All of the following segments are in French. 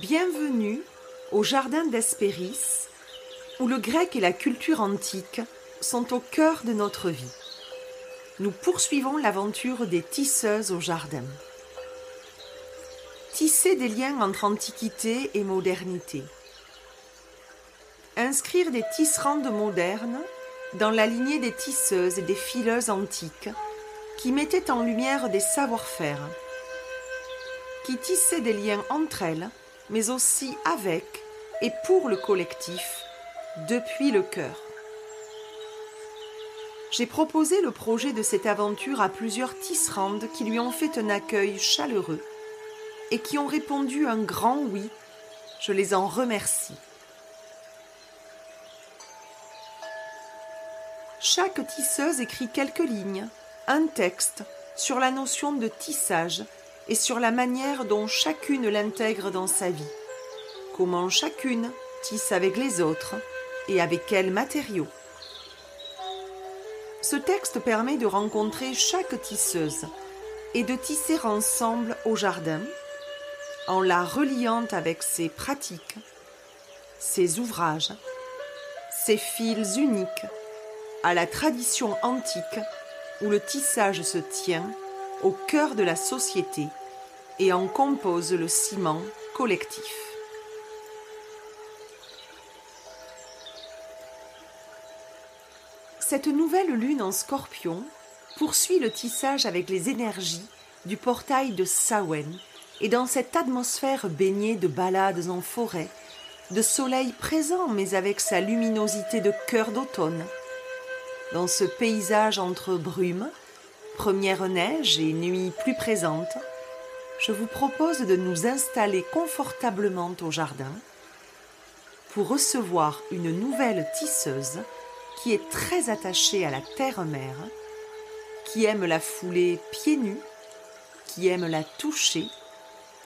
Bienvenue au jardin d'Hespéris, où le grec et la culture antique sont au cœur de notre vie. Nous poursuivons l'aventure des tisseuses au jardin. Tisser des liens entre antiquité et modernité. Inscrire des tisserandes modernes dans la lignée des tisseuses et des fileuses antiques qui mettaient en lumière des savoir-faire, qui tissaient des liens entre elles mais aussi avec et pour le collectif, depuis le cœur. J'ai proposé le projet de cette aventure à plusieurs tisserandes qui lui ont fait un accueil chaleureux et qui ont répondu un grand oui. Je les en remercie. Chaque tisseuse écrit quelques lignes, un texte sur la notion de tissage et sur la manière dont chacune l'intègre dans sa vie, comment chacune tisse avec les autres et avec quels matériaux. Ce texte permet de rencontrer chaque tisseuse et de tisser ensemble au jardin, en la reliant avec ses pratiques, ses ouvrages, ses fils uniques, à la tradition antique où le tissage se tient au cœur de la société et en compose le ciment collectif. Cette nouvelle lune en scorpion poursuit le tissage avec les énergies du portail de Sawen et dans cette atmosphère baignée de balades en forêt, de soleil présent mais avec sa luminosité de cœur d'automne, dans ce paysage entre brumes, première neige et nuit plus présente, je vous propose de nous installer confortablement au jardin pour recevoir une nouvelle tisseuse qui est très attachée à la terre-mère, qui aime la fouler pieds nus, qui aime la toucher,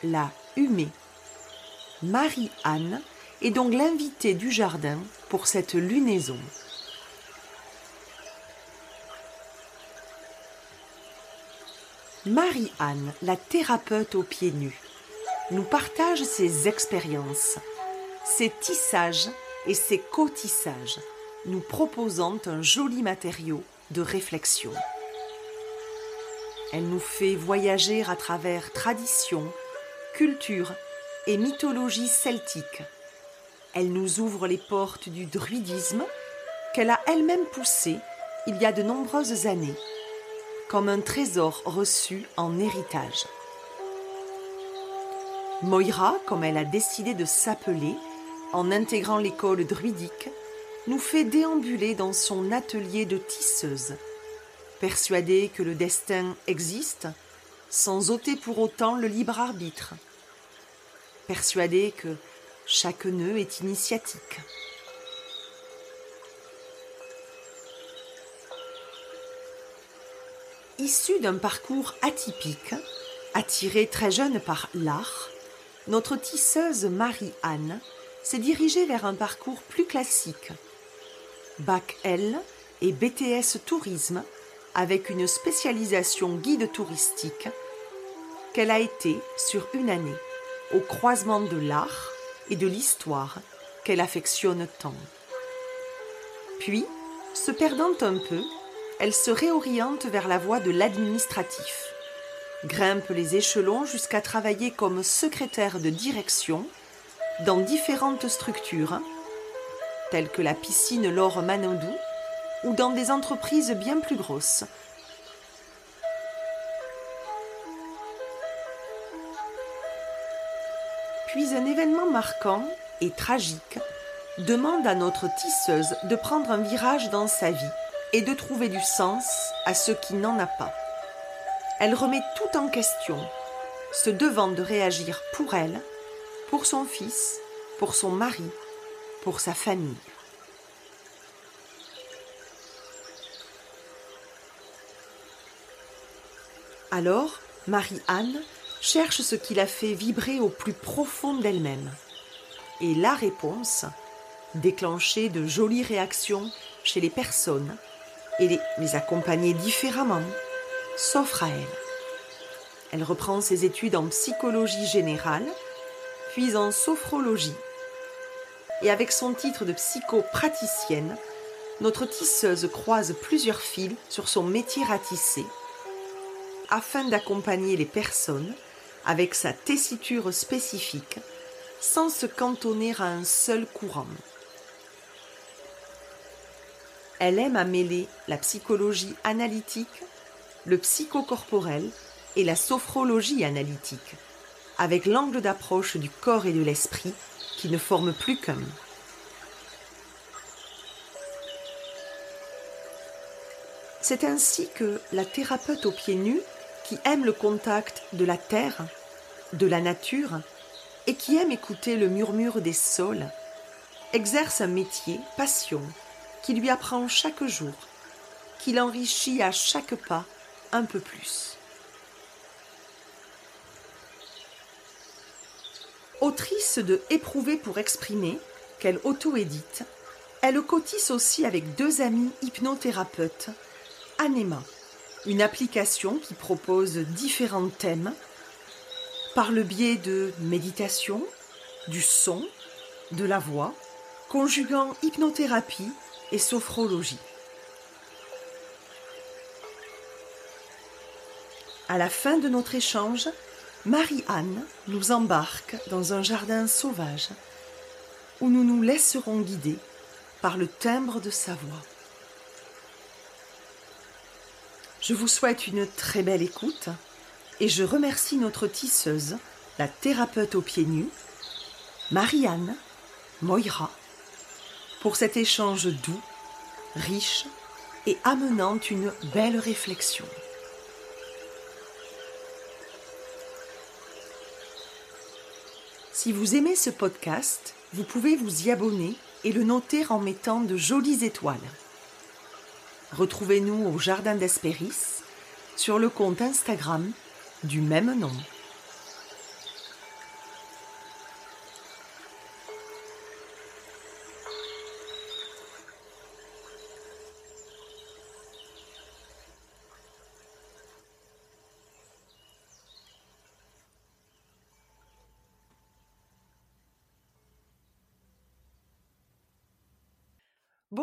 la humer. Marie-Anne est donc l'invitée du jardin pour cette lunaison. Marie-Anne, la thérapeute aux pieds nus, nous partage ses expériences, ses tissages et ses cotissages, nous proposant un joli matériau de réflexion. Elle nous fait voyager à travers traditions, cultures et mythologies celtiques. Elle nous ouvre les portes du druidisme qu'elle a elle-même poussé il y a de nombreuses années comme un trésor reçu en héritage. Moira, comme elle a décidé de s'appeler, en intégrant l'école druidique, nous fait déambuler dans son atelier de tisseuse, persuadée que le destin existe, sans ôter pour autant le libre arbitre, persuadée que chaque nœud est initiatique. Issue d'un parcours atypique, attirée très jeune par l'art, notre tisseuse Marie-Anne s'est dirigée vers un parcours plus classique. Bac L et BTS Tourisme avec une spécialisation guide touristique qu'elle a été sur une année au croisement de l'art et de l'histoire qu'elle affectionne tant. Puis, se perdant un peu, elle se réoriente vers la voie de l'administratif, grimpe les échelons jusqu'à travailler comme secrétaire de direction dans différentes structures, telles que la piscine Laure Manodou ou dans des entreprises bien plus grosses. Puis un événement marquant et tragique demande à notre tisseuse de prendre un virage dans sa vie et de trouver du sens à ce qui n'en a pas. Elle remet tout en question, se devant de réagir pour elle, pour son fils, pour son mari, pour sa famille. Alors, Marie-Anne cherche ce qui la fait vibrer au plus profond d'elle-même. Et la réponse, déclencher de jolies réactions chez les personnes, et les, accompagner différemment, s'offre à elle. Elle reprend ses études en psychologie générale, puis en sophrologie. Et avec son titre de psychopraticienne, notre tisseuse croise plusieurs fils sur son métier à tisser afin d'accompagner les personnes avec sa tessiture spécifique sans se cantonner à un seul courant. Elle aime à mêler la psychologie analytique, le psychocorporel et la sophrologie analytique, avec l'angle d'approche du corps et de l'esprit qui ne forment plus qu'un. C'est ainsi que la thérapeute aux pieds nus, qui aime le contact de la terre, de la nature, et qui aime écouter le murmure des sols, exerce un métier, passion, qui lui apprend chaque jour, qui l'enrichit à chaque pas un peu plus. Autrice de Éprouver pour exprimer, qu'elle auto-édite, elle cotise aussi avec deux amis hypnothérapeutes, Anema, une application qui propose différents thèmes par le biais de méditation, du son, de la voix, conjuguant hypnothérapie et sophrologie. À la fin de notre échange, Marie-Anne nous embarque dans un jardin sauvage où nous nous laisserons guider par le timbre de sa voix. Je vous souhaite une très belle écoute et je remercie notre tisseuse, la thérapeute aux pieds nus, Marianne Moira, pour cet échange doux, riche et amenant une belle réflexion. Si vous aimez ce podcast, vous pouvez vous y abonner et le noter en mettant de jolies étoiles. Retrouvez-nous au Jardin d'Espéris sur le compte Instagram du même nom.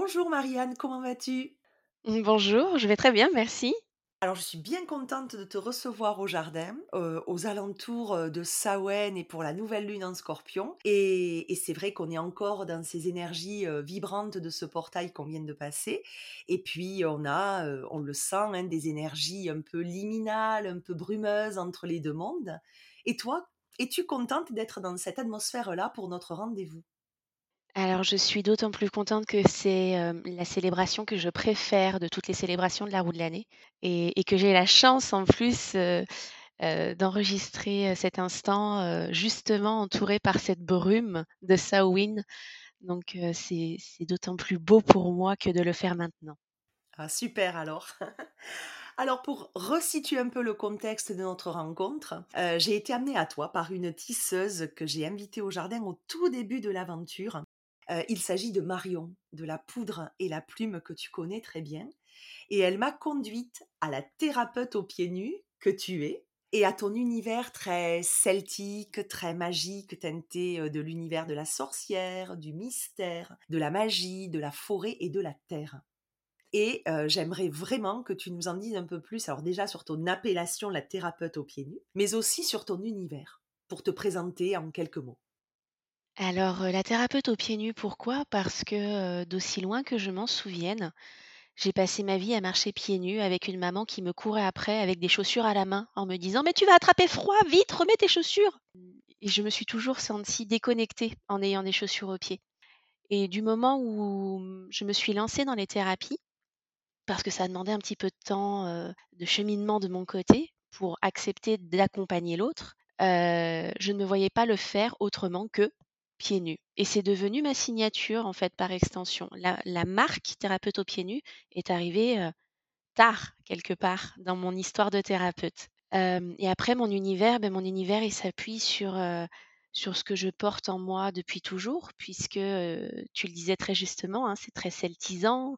Bonjour Marianne, comment vas-tu? Bonjour, je vais très bien, merci. Alors, je suis bien contente de te recevoir au jardin, euh, aux alentours de Sawen et pour la nouvelle lune en scorpion. Et, c'est vrai qu'on est encore dans ces énergies euh, vibrantes de ce portail qu'on vient de passer. Et puis, on a, on le sent, hein, des énergies un peu liminales, un peu brumeuses entre les deux mondes. Et toi, es-tu contente d'être dans cette atmosphère-là pour notre rendez-vous? Alors, je suis d'autant plus contente que c'est, la célébration que je préfère de toutes les célébrations de la roue de l'année et que j'ai la chance en plus, d'enregistrer, cet instant, justement entourée par cette brume de Samhain. Donc, c'est d'autant plus beau pour moi que de le faire maintenant. Ah super alors. Alors pour resituer un peu le contexte de notre rencontre, j'ai été amenée à toi par une tisseuse que j'ai invitée au jardin au tout début de l'aventure il s'agit de Marion, de la poudre et la plume que tu connais très bien. Et elle m'a conduite à la thérapeute aux pieds nus que tu es et à ton univers très celtique, très magique, teinté de l'univers de la sorcière, du mystère, de la magie, de la forêt et de la terre. Et j'aimerais vraiment que tu nous en dises un peu plus, alors déjà sur ton appellation, la thérapeute aux pieds nus, mais aussi sur ton univers, pour te présenter en quelques mots. Alors, la thérapeute aux pieds nus, pourquoi? Parce que, d'aussi loin que je m'en souvienne, j'ai passé ma vie à marcher pieds nus avec une maman qui me courait après avec des chaussures à la main en me disant: «Mais tu vas attraper froid, vite, remets tes chaussures!» et je me suis toujours sentie déconnectée en ayant des chaussures aux pieds et du moment où, mmh, je me suis lancée dans les thérapies, parce que ça demandait un petit peu de temps, de cheminement de mon côté pour accepter d'accompagner l'autre, je ne me voyais pas le faire autrement que pieds nus et c'est devenu ma signature, en fait, par extension. La marque thérapeute aux pieds nus est arrivée, tard, quelque part, dans mon histoire de thérapeute. et après mon univers, ben, mon univers, il s'appuie sur, sur ce que je porte en moi depuis toujours puisque, tu le disais très justement, hein, c'est très celtisant,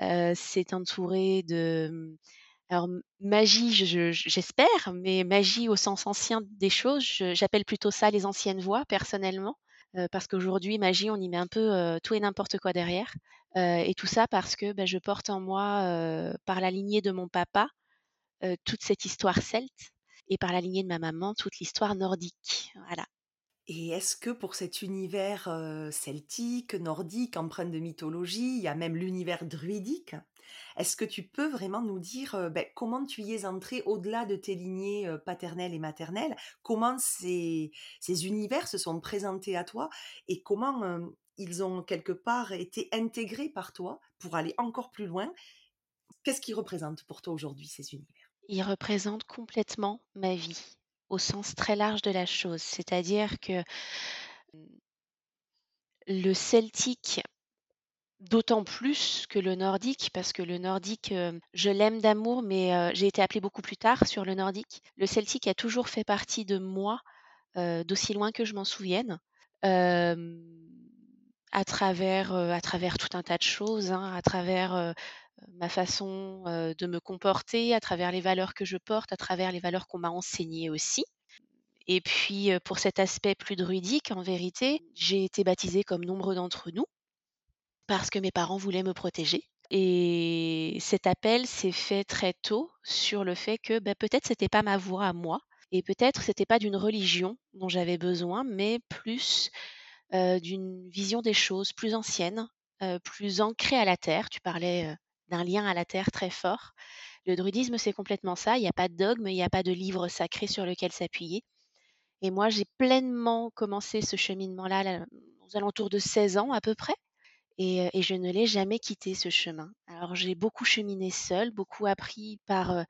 c'est entouré de, Alors magie, je j'espère, mais magie au sens ancien des choses, j'appelle plutôt ça les anciennes voies personnellement, parce qu'aujourd'hui magie, on y met un peu, tout et n'importe quoi derrière, et tout ça parce que, bah, je porte en moi, par la lignée de mon papa, toute cette histoire celte et par la lignée de ma maman, toute l'histoire nordique. Voilà. Et est-ce que pour cet univers, celtique, nordique, empreint de mythologie, il y a même l'univers druidique? Est-ce que tu peux vraiment nous dire, heu, beh, comment tu y es entré au-delà de tes lignées, heu, paternelles et maternelles? Comment ces ces univers se sont présentés à toi et comment, hem, ils ont quelque part été intégrés par toi pour aller encore plus loin? Qu'est-ce qu'ils représentent pour toi aujourd'hui ces univers? Ils représentent complètement ma vie, au sens très large de la chose. C'est-à-dire que le celtique D'autant plus que le nordique, parce que le nordique, heu, je l'aime d'amour, mais heu, j'ai été appelée beaucoup plus tard sur le nordique. Le celtique a toujours fait partie de moi, heu, d'aussi loin que je m'en souvienne, à travers, à travers tout un tas de choses, hein, à travers, ma façon, de me comporter, à travers les valeurs que je porte, à travers les valeurs qu'on m'a enseignées aussi et puis, pour cet aspect plus druidique, en vérité, j'ai été baptisée comme nombre d'entre nous parce que mes parents voulaient me protéger et cet appel s'est fait très tôt sur le fait que, bah, peut-être c'était pas ma voie à moi et peut-être c'était pas d'une religion dont j'avais besoin, mais plus, d'une vision des choses plus ancienne, plus ancrée à la terre. Tu parlais, d'un lien à la terre très fort. Le druidisme, c'est complètement ça. Il y a pas de dogme, il y a pas de livre sacré sur lequel s'appuyer et moi, j'ai pleinement commencé ce cheminement-là, là, aux alentours de 16 ans à peu près et je ne l'ai jamais quitté ce chemin. Alors j'ai beaucoup cheminé seule, beaucoup appris par,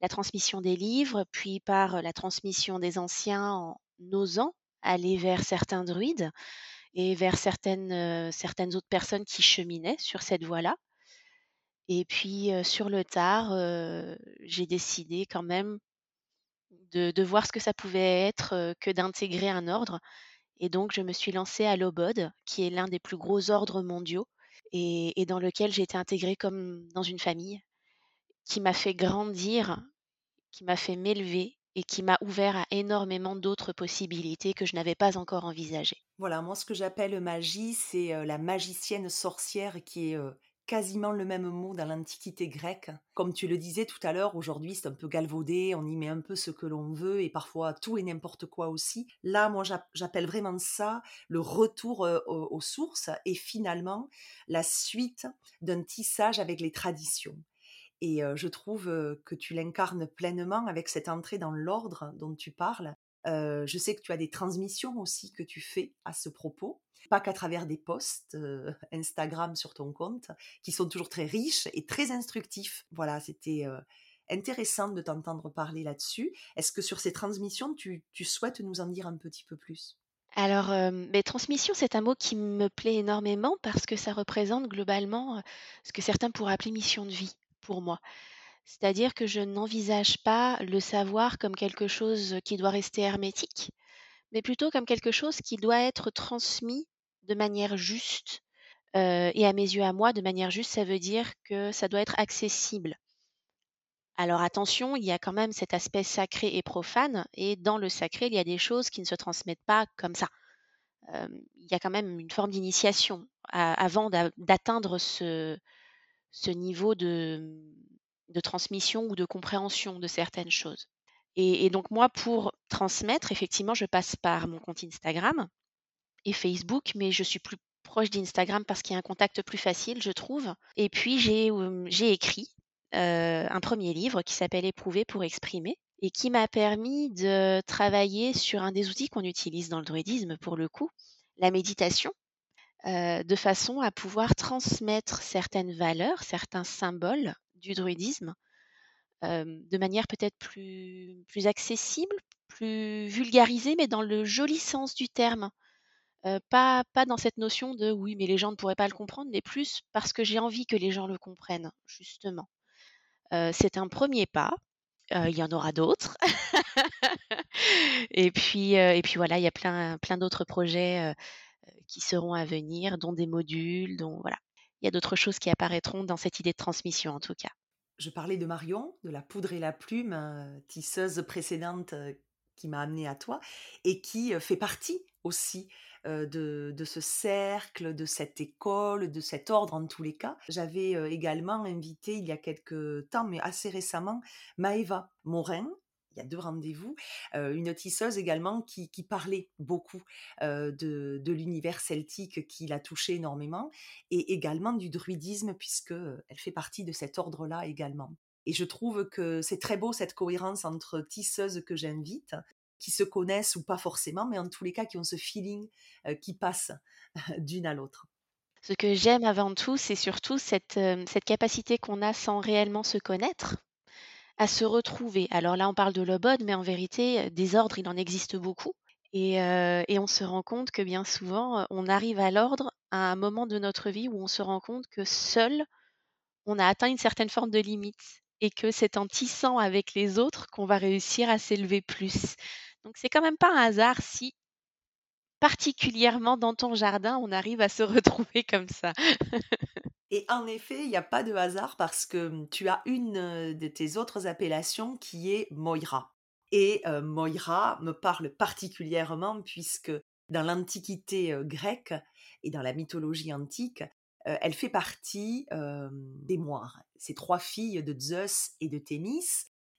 la transmission des livres, puis par, la transmission des anciens en osant aller vers certains druides et vers certaines, certaines autres personnes qui cheminaient sur cette voie-là et puis, sur le tard, j'ai décidé quand même de voir ce que ça pouvait être, que d'intégrer un ordre et donc je me suis lancée à l'Obod, qui est l'un des plus gros ordres mondiaux et dans lequel j'ai été intégrée comme dans une famille, qui m'a fait grandir, qui m'a fait m'élever et qui m'a ouvert à énormément d'autres possibilités que je n'avais pas encore envisagées. Voilà, moi, ce que j'appelle magie, c'est, heu, la magicienne sorcière qui est, heu, quasiment le même mot dans l'Antiquité grecque. Comme tu le disais tout à l'heure, aujourd'hui, c'est un peu galvaudé, on y met un peu ce que l'on veut et parfois tout et n'importe quoi aussi. Là, moi, j'app j'appelle vraiment ça le retour, heu, aux sources et finalement la suite d'un tissage avec les traditions. Et heu, je trouve, heu, que tu l'incarnes pleinement avec cette entrée dans l'ordre dont tu parles. Je sais que tu as des transmissions aussi que tu fais à ce propos, pas qu'à travers des posts, heu, Instagram sur ton compte, qui sont toujours très riches et très instructifs. Voilà, c'était, heu, intéressant de t'entendre parler là-dessus. Est-ce que sur ces transmissions, tu souhaites nous en dire un petit peu plus? Alors, hem, mais transmission, c'est un mot qui me plaît énormément parce que ça représente globalement, ce que certains pourraient appeler mission de vie pour moi. C'est-à-dire que je n'envisage pas le savoir comme quelque chose qui doit rester hermétique, mais plutôt comme quelque chose qui doit être transmis de manière juste, heu et à mes yeux à moi, de manière juste, ça veut dire que ça doit être accessible. Alors attention, il y a quand même cet aspect sacré et profane et dans le sacré, il y a des choses qui ne se transmettent pas comme ça. Il y a quand même une forme d'initiation avant d'a d'atteindre ce niveau de transmission ou de compréhension de certaines choses. Et donc moi, pour transmettre, effectivement, je passe par mon compte Instagram et Facebook, mais je suis plus proche d'Instagram parce qu'il y a un contact plus facile, je trouve. Et puis j'ai, écrit, un premier livre qui s'appelle «Éprouver pour exprimer» et qui m'a permis de travailler sur un des outils qu'on utilise dans le druidisme pour le coup, la méditation, de façon à pouvoir transmettre certaines valeurs, certains symboles du druidisme de manière peut-être plus plus accessible, plus vulgarisée, mais dans le joli sens du terme. Pas pas dans cette notion de: «Oui, mais les gens ne pourraient pas le comprendre», mais plus parce que j'ai envie que les gens le comprennent, justement. C'est un premier pas, il y en aura d'autres et puis, et puis voilà, il y a plein plein d'autres projets, qui seront à venir, dont des modules, dont voilà. Il y a d'autres choses qui apparaîtront dans cette idée de transmission, en tout cas. Je parlais de Marion, de la poudre et la plume, tisseuse précédente qui m'a amenée à toi, et qui fait partie aussi de, ce cercle, de cette école, de cet ordre en tous les cas. J'avais également invité il y a quelques temps, mais assez récemment, Maëva Morin, il y a deux rendez-vous, une tisseuse également qui, parlait beaucoup de, l'univers celtique qui l'a touché énormément, et également du druidisme, puisque elle fait partie de cet ordre-là également. Et je trouve que c'est très beau cette cohérence entre tisseuses que j'invite, qui se connaissent ou pas forcément, mais en tous les cas qui ont ce feeling qui passe d'une à l'autre. Ce que j'aime avant tout, c'est surtout cette, cette capacité qu'on a sans réellement se connaître à se retrouver. Alors là, on parle de l'obode, mais en vérité, des ordres, il en existe beaucoup. Et, et, on se rend compte que bien souvent, on arrive à l'ordre à un moment de notre vie où on se rend compte que seul, on a atteint une certaine forme de limite et que c'est en tissant avec les autres qu'on va réussir à s'élever plus. Donc c'est quand même pas un hasard si particulièrement dans ton jardin, on arrive à se retrouver comme ça. Et en effet, il n'y a pas de hasard parce que tu as une de tes autres appellations qui est Moira. Et Moira me parle particulièrement puisque dans l'Antiquité grecque et dans la mythologie antique, elle fait partie des Moires. Ces trois filles de Zeus et de Thémis.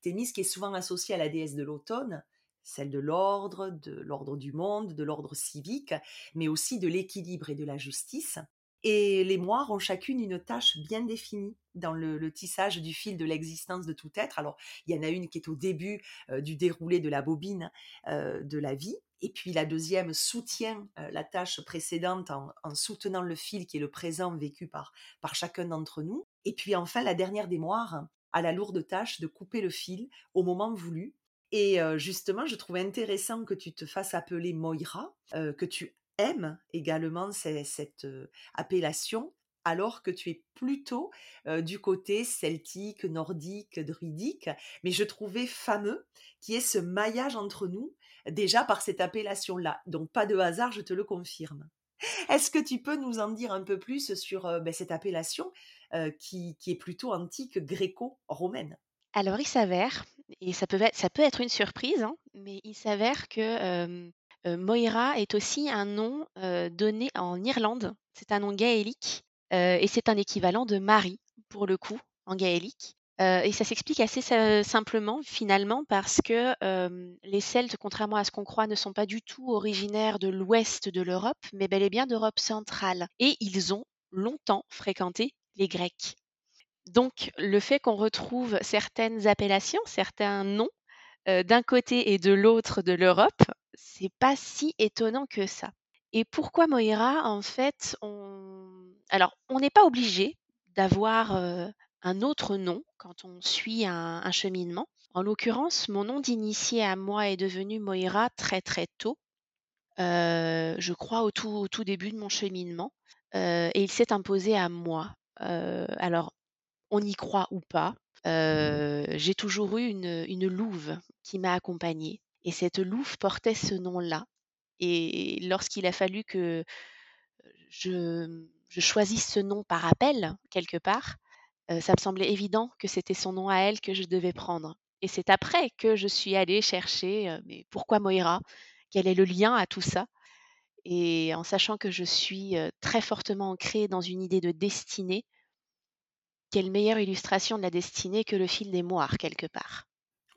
Thémis qui est souvent associée à la déesse de l'automne, celle de l'ordre, de l'ordre du monde, de l'ordre civique, mais aussi de l'équilibre et de la justice. Et les moires ont chacune une tâche bien définie dans le, tissage du fil de l'existence de tout être. Alors, il y en a une qui est au début du déroulé de la bobine de la vie, et puis la deuxième soutient la tâche précédente en, soutenant le fil qui est le présent vécu par, par chacun d'entre nous. Et puis enfin, la dernière des moires a la lourde tâche de couper le fil au moment voulu. Et justement, je trouve intéressant que tu te fasses appeler Moira, que tu aime également cette, appellation alors que tu es plutôt du côté celtique, nordique, druidique, mais je trouvais fameux qui est ce maillage entre nous déjà par cette appellation-là. Donc pas de hasard, je te le confirme. Est-ce que tu peux nous en dire un peu plus sur ben, cette appellation qui, est plutôt antique gréco-romaine? Alors il s'avère, et ça peut être, ça peut être une surprise, hein, mais il s'avère que Moira est aussi un nom donné en Irlande. C'est un nom gaélique et c'est un équivalent de Marie, pour le coup, en gaélique. et ça s'explique assez simplement, finalement, parce que les Celtes, contrairement à ce qu'on croit, ne sont pas du tout originaires de l'ouest de l'Europe, mais bel et bien d'Europe centrale. Et ils ont longtemps fréquenté les Grecs. Donc, le fait qu'on retrouve certaines appellations, certains noms, d'un côté et de l'autre de l'Europe, c'est pas si étonnant que ça. Et pourquoi Moira En fait, on... alors on n'est pas obligé d'avoir un autre nom quand on suit un, cheminement. En l'occurrence, mon nom d'initié à moi est devenu Moira très très tôt. je crois au tout, tout, début de mon cheminement. et il s'est imposé à moi. alors, on y croit ou pas, j'ai toujours eu une louve qui m'a accompagnée. Et cette louve portait ce nom-là. Et lorsqu'il a fallu que je, choisisse ce nom par appel, quelque part, ça me semblait évident que c'était son nom à elle que je devais prendre. Et c'est après que je suis allée chercher, mais pourquoi Moira? Quel est le lien à tout ça? Et en sachant que je suis très fortement ancrée dans une idée de destinée, quelle meilleure illustration de la destinée que le fil des moires, quelque part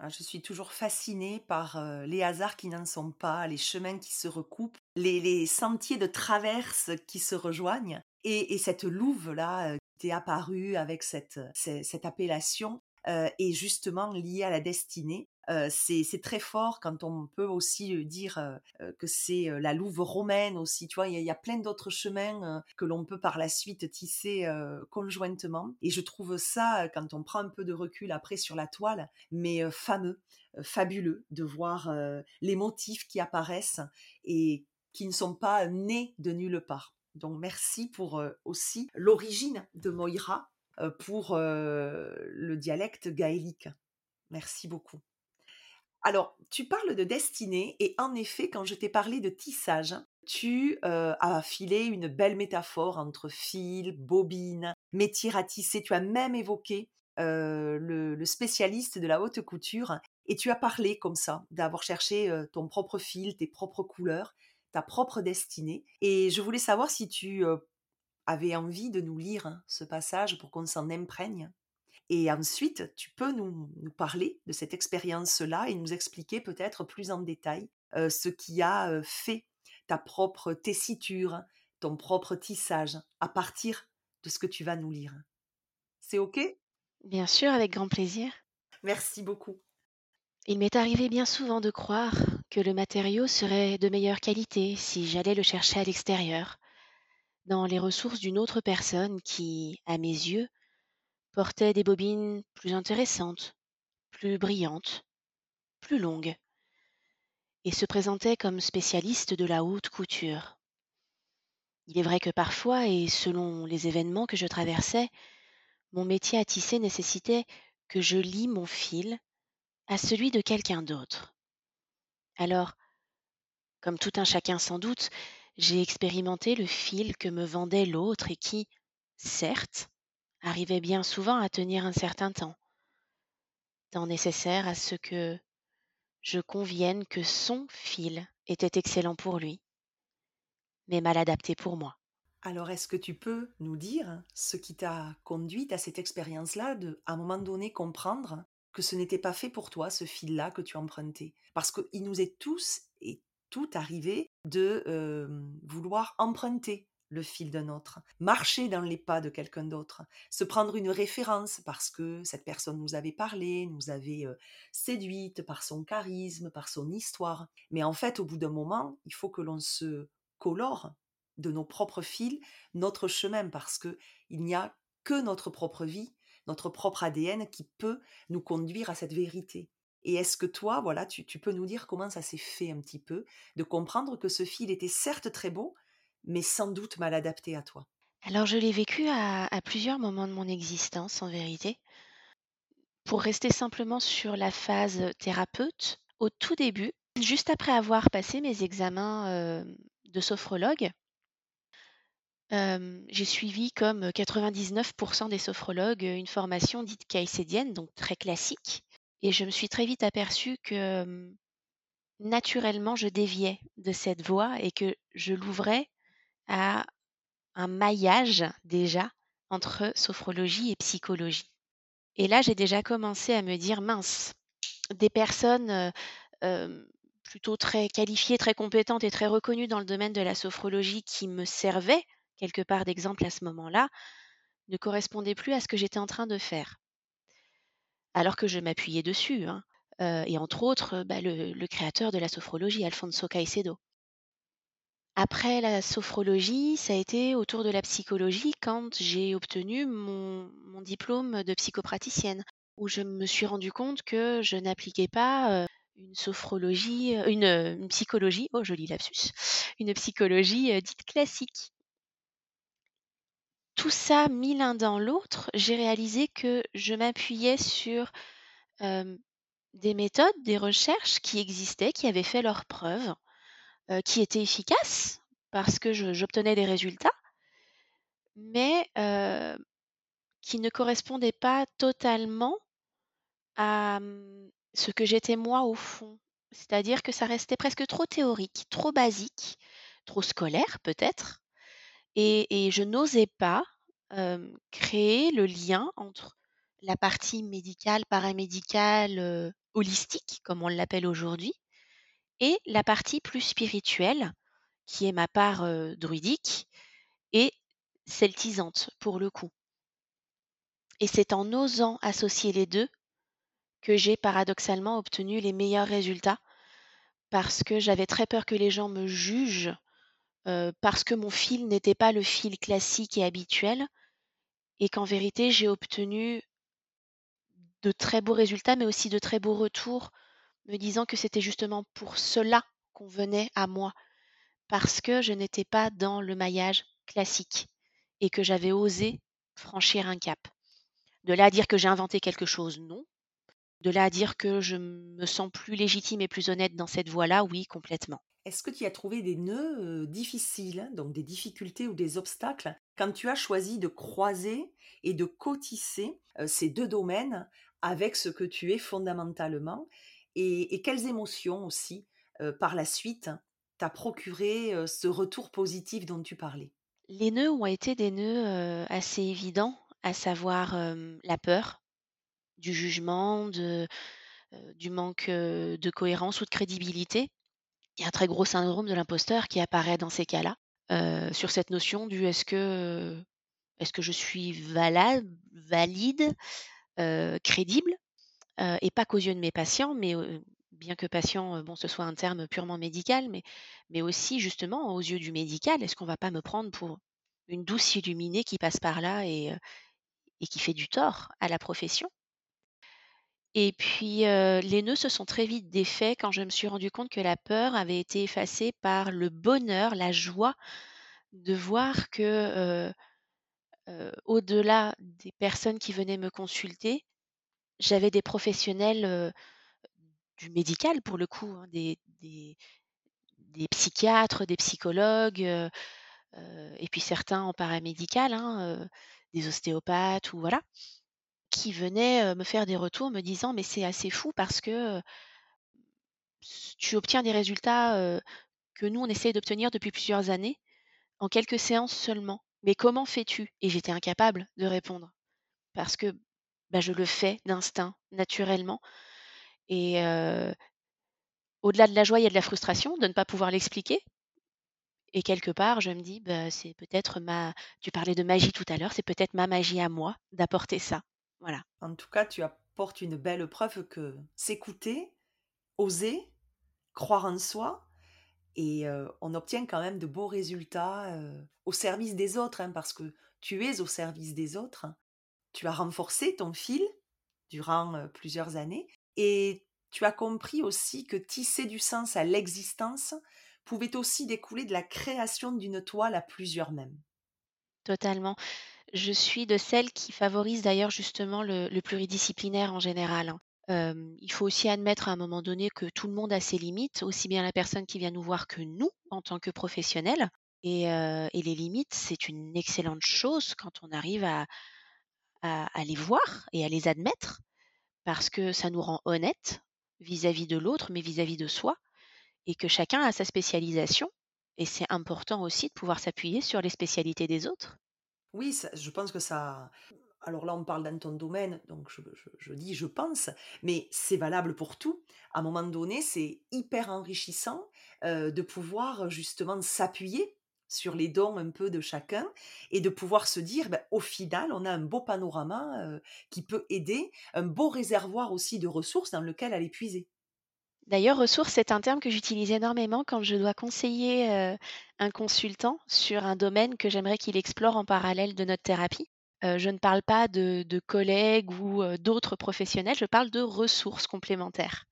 je suis toujours fascinée par les hasards qui n'en sont pas, les chemins qui se recoupent, les, sentiers de traverse qui se rejoignent. Et, cette louve-là qui est apparue avec cette, cette appellation est justement liée à la destinée c'est très fort quand on peut aussi dire que c'est la louve romaine aussi. Tu vois, il y, a plein d'autres chemins que l'on peut par la suite tisser conjointement. Et je trouve ça, quand on prend un peu de recul après sur la toile, mais fameux, fabuleux de voir les motifs qui apparaissent et qui ne sont pas nés de nulle part. Donc merci pour aussi l'origine de Moira pour le dialecte gaélique. Merci beaucoup. Alors, tu parles de destinée et en effet, quand je t'ai parlé de tissage, tu as filé une belle métaphore entre fil, bobine, métier à tisser. Tu as même évoqué euh, le, spécialiste de la haute couture, et tu as parlé comme ça, d'avoir cherché euh, ton propre fil, tes propres couleurs, ta propre destinée. Et je voulais savoir si tu euh, avais envie de nous lire hein, ce passage pour qu'on s'en imprègne. Et ensuite, tu peux nous, nous parler de cette expérience-là et nous expliquer peut-être plus en détail euh, ce qui a euh, fait ta propre tessiture, ton propre tissage à partir de ce que tu vas nous lire. C'est OK? Bien sûr, avec grand plaisir. Merci beaucoup. Il m'est arrivé bien souvent de croire que le matériau serait de meilleure qualité si j'allais le chercher à l'extérieur, dans les ressources d'une autre personne qui, à mes yeux, portait des bobines plus intéressantes, plus brillantes, plus longues, et se présentait comme spécialiste de la haute couture. Il est vrai que parfois, et selon les événements que je traversais, mon métier à tisser nécessitait que je lie mon fil à celui de quelqu'un d'autre. Alors, comme tout un chacun sans doute, j'ai expérimenté le fil que me vendait l'autre et qui, certes, arrivait bien souvent à tenir un certain temps, temps nécessaire à ce que je convienne que son fil était excellent pour lui, mais mal adapté pour moi. Alors, est-ce que tu peux nous dire ce qui t'a conduite à cette expérience-là, de, à un moment donné, comprendre que ce n'était pas fait pour toi, ce fil-là que tu empruntais? Parce qu'il nous est tous et tout arrivé de euh, vouloir emprunter le fil d'un autre, marcher dans les pas de quelqu'un d'autre, se prendre une référence parce que cette personne nous avait parlé, nous avait séduite par son charisme, par son histoire. Mais en fait, au bout d'un moment, il faut que l'on se colore de nos propres fils notre chemin parce que il n'y a que notre propre vie, notre propre ADN qui peut nous conduire à cette vérité. Et est-ce que toi, voilà, tu peux nous dire comment ça s'est fait un petit peu, de comprendre que ce fil était certes très beau, mais sans doute mal adapté à toi Alors je l'ai vécu à, plusieurs moments de mon existence, en vérité. Pour rester simplement sur la phase thérapeute, au tout début, juste après avoir passé mes examens euh, de sophrologue, euh, j'ai suivi comme 99% des sophrologues une formation dite caïcédienne, donc très classique. Et je me suis très vite aperçue que hum, naturellement je déviais de cette voie et que je l'ouvrais à un maillage déjà entre sophrologie et psychologie. Et là, j'ai déjà commencé à me dire mince, des personnes euh, euh, plutôt très qualifiées, très compétentes et très reconnues dans le domaine de la sophrologie qui me servaient quelque part d'exemple à ce moment-là ne correspondaient plus à ce que j'étais en train de faire. Alors que je m'appuyais dessus, hein, euh, et entre autres bah, le, le créateur de la sophrologie, Alfonso Caicedo. Après la sophrologie, ça a été autour de la psychologie quand j'ai obtenu mon, diplôme de psychopraticienne, où je me suis rendu compte que je n'appliquais pas euh, une sophrologie, euh, une, une psychologie, oh joli lapsus, une psychologie euh, dite classique. Tout ça mis l'un dans l'autre, j'ai réalisé que je m'appuyais sur euh, des méthodes, des recherches qui existaient, qui avaient fait leurs preuves, euh, qui étaient efficaces parce que j'obtenais des résultats, mais euh, qui ne correspondaient pas totalement à hum, ce que j'étais moi au fond. C'est-à-dire que ça restait presque trop théorique, trop basique, trop scolaire peut-être, et, je n'osais pas euh, créer le lien entre la partie médicale, paramédicale, holistique, comme on l'appelle aujourd'hui, et la partie plus spirituelle, qui est ma part druidique, et celtisante pour le coup. Et c'est en osant associer les deux que j'ai paradoxalement obtenu les meilleurs résultats, parce que j'avais très peur que les gens me jugent, parce que mon fil n'était pas le fil classique et habituel, et qu'en vérité j'ai obtenu de très beaux résultats, mais aussi de très beaux retours, me disant que c'était justement pour cela qu'on venait à moi, parce que je n'étais pas dans le maillage classique et que j'avais osé franchir un cap. De là à dire que j'ai inventé quelque chose, non. De là à dire que je me sens plus légitime et plus honnête dans cette voie-là, oui, complètement. Est-ce que tu as trouvé des nœuds, heu, difficiles, hein, donc des difficultés ou des obstacles, quand tu as choisi de croiser et de cotisser, heu, ces 2 domaines avec ce que tu es fondamentalement? Et quelles émotions aussi, par la suite, t'a procuré, ce retour positif dont tu parlais? Les nœuds ont été des nœuds, assez évidents, à savoir, la peur, du jugement, du manque, de cohérence ou de crédibilité. Il y a un très gros syndrome de l'imposteur qui apparaît dans ces cas-là, sur cette notion du est-ce que, est-ce que je suis valable, valide, crédible? Et pas qu'aux yeux de mes patients, mais bien que patient, bon, ce soit un terme purement médical, mais aussi justement aux yeux du médical. Est-ce qu'on va pas me prendre pour une douce illuminée qui passe par là et qui fait du tort à la profession? Et puis, les nœuds se sont très vite défaits quand je me suis rendu compte que la peur avait été effacée par le bonheur, la joie de voir que, au-delà des personnes qui venaient me consulter, j'avais des professionnels, du médical pour le coup, hein, des psychiatres, des psychologues, et puis certains en paramédical, hein, des ostéopathes ou voilà, qui venaient, me faire des retours me disant: «Mais c'est assez fou parce que, tu obtiens des résultats, que nous on essaie d'obtenir depuis plusieurs années, en quelques séances seulement. Mais comment fais-tu?» et j'étais incapable de répondre parce que, bah, je le fais d'instinct, naturellement et au-delà de la joie, il y a de la frustration de ne pas pouvoir l'expliquer et quelque part, je me dis: «Bah, c'est peut-être ma» tu parlais de magie tout à l'heure, c'est peut-être ma magie à moi d'apporter ça. Voilà. En tout cas, tu apportes une belle preuve que s'écouter, oser, croire en soi et on obtient quand même de beaux résultats, au service des autres, hein, parce que tu es au service des autres. Tu as renforcé ton fil durant, plusieurs années et tu as compris aussi que tisser du sens à l'existence pouvait aussi découler de la création d'une toile à plusieurs même. Totalement. Je suis de celles qui favorisent d'ailleurs justement le pluridisciplinaire en général, hein. Il faut aussi admettre à un moment donné que tout le monde a ses limites, aussi bien la personne qui vient nous voir que nous, en tant que professionnels et les limites, c'est une excellente chose quand on arrive à à les voir et à les admettre parce que ça nous rend honnêtes vis-à-vis de l'autre, mais vis-à-vis de soi et que chacun a sa spécialisation et c'est important aussi de pouvoir s'appuyer sur les spécialités des autres. Oui, ça je pense que ça alors là, on parle dans ton domaine, donc je dis: «Je pense», mais c'est valable pour tout. À un moment donné, c'est hyper enrichissant, heu, de pouvoir, justement s'appuyer sur les dons un peu de chacun et de pouvoir se dire: «Bah, au final, on a un beau panorama, heu, qui peut aider, un beau réservoir aussi de ressources dans lequel aller puiser». D'ailleurs, ressources, c'est un terme que j'utilise énormément quand je dois conseiller, heu, un consultant sur un domaine que j'aimerais qu'il explore en parallèle de notre thérapie. Heu, je ne parle pas de collègues ou, d'autres professionnels, je parle de ressources complémentaires.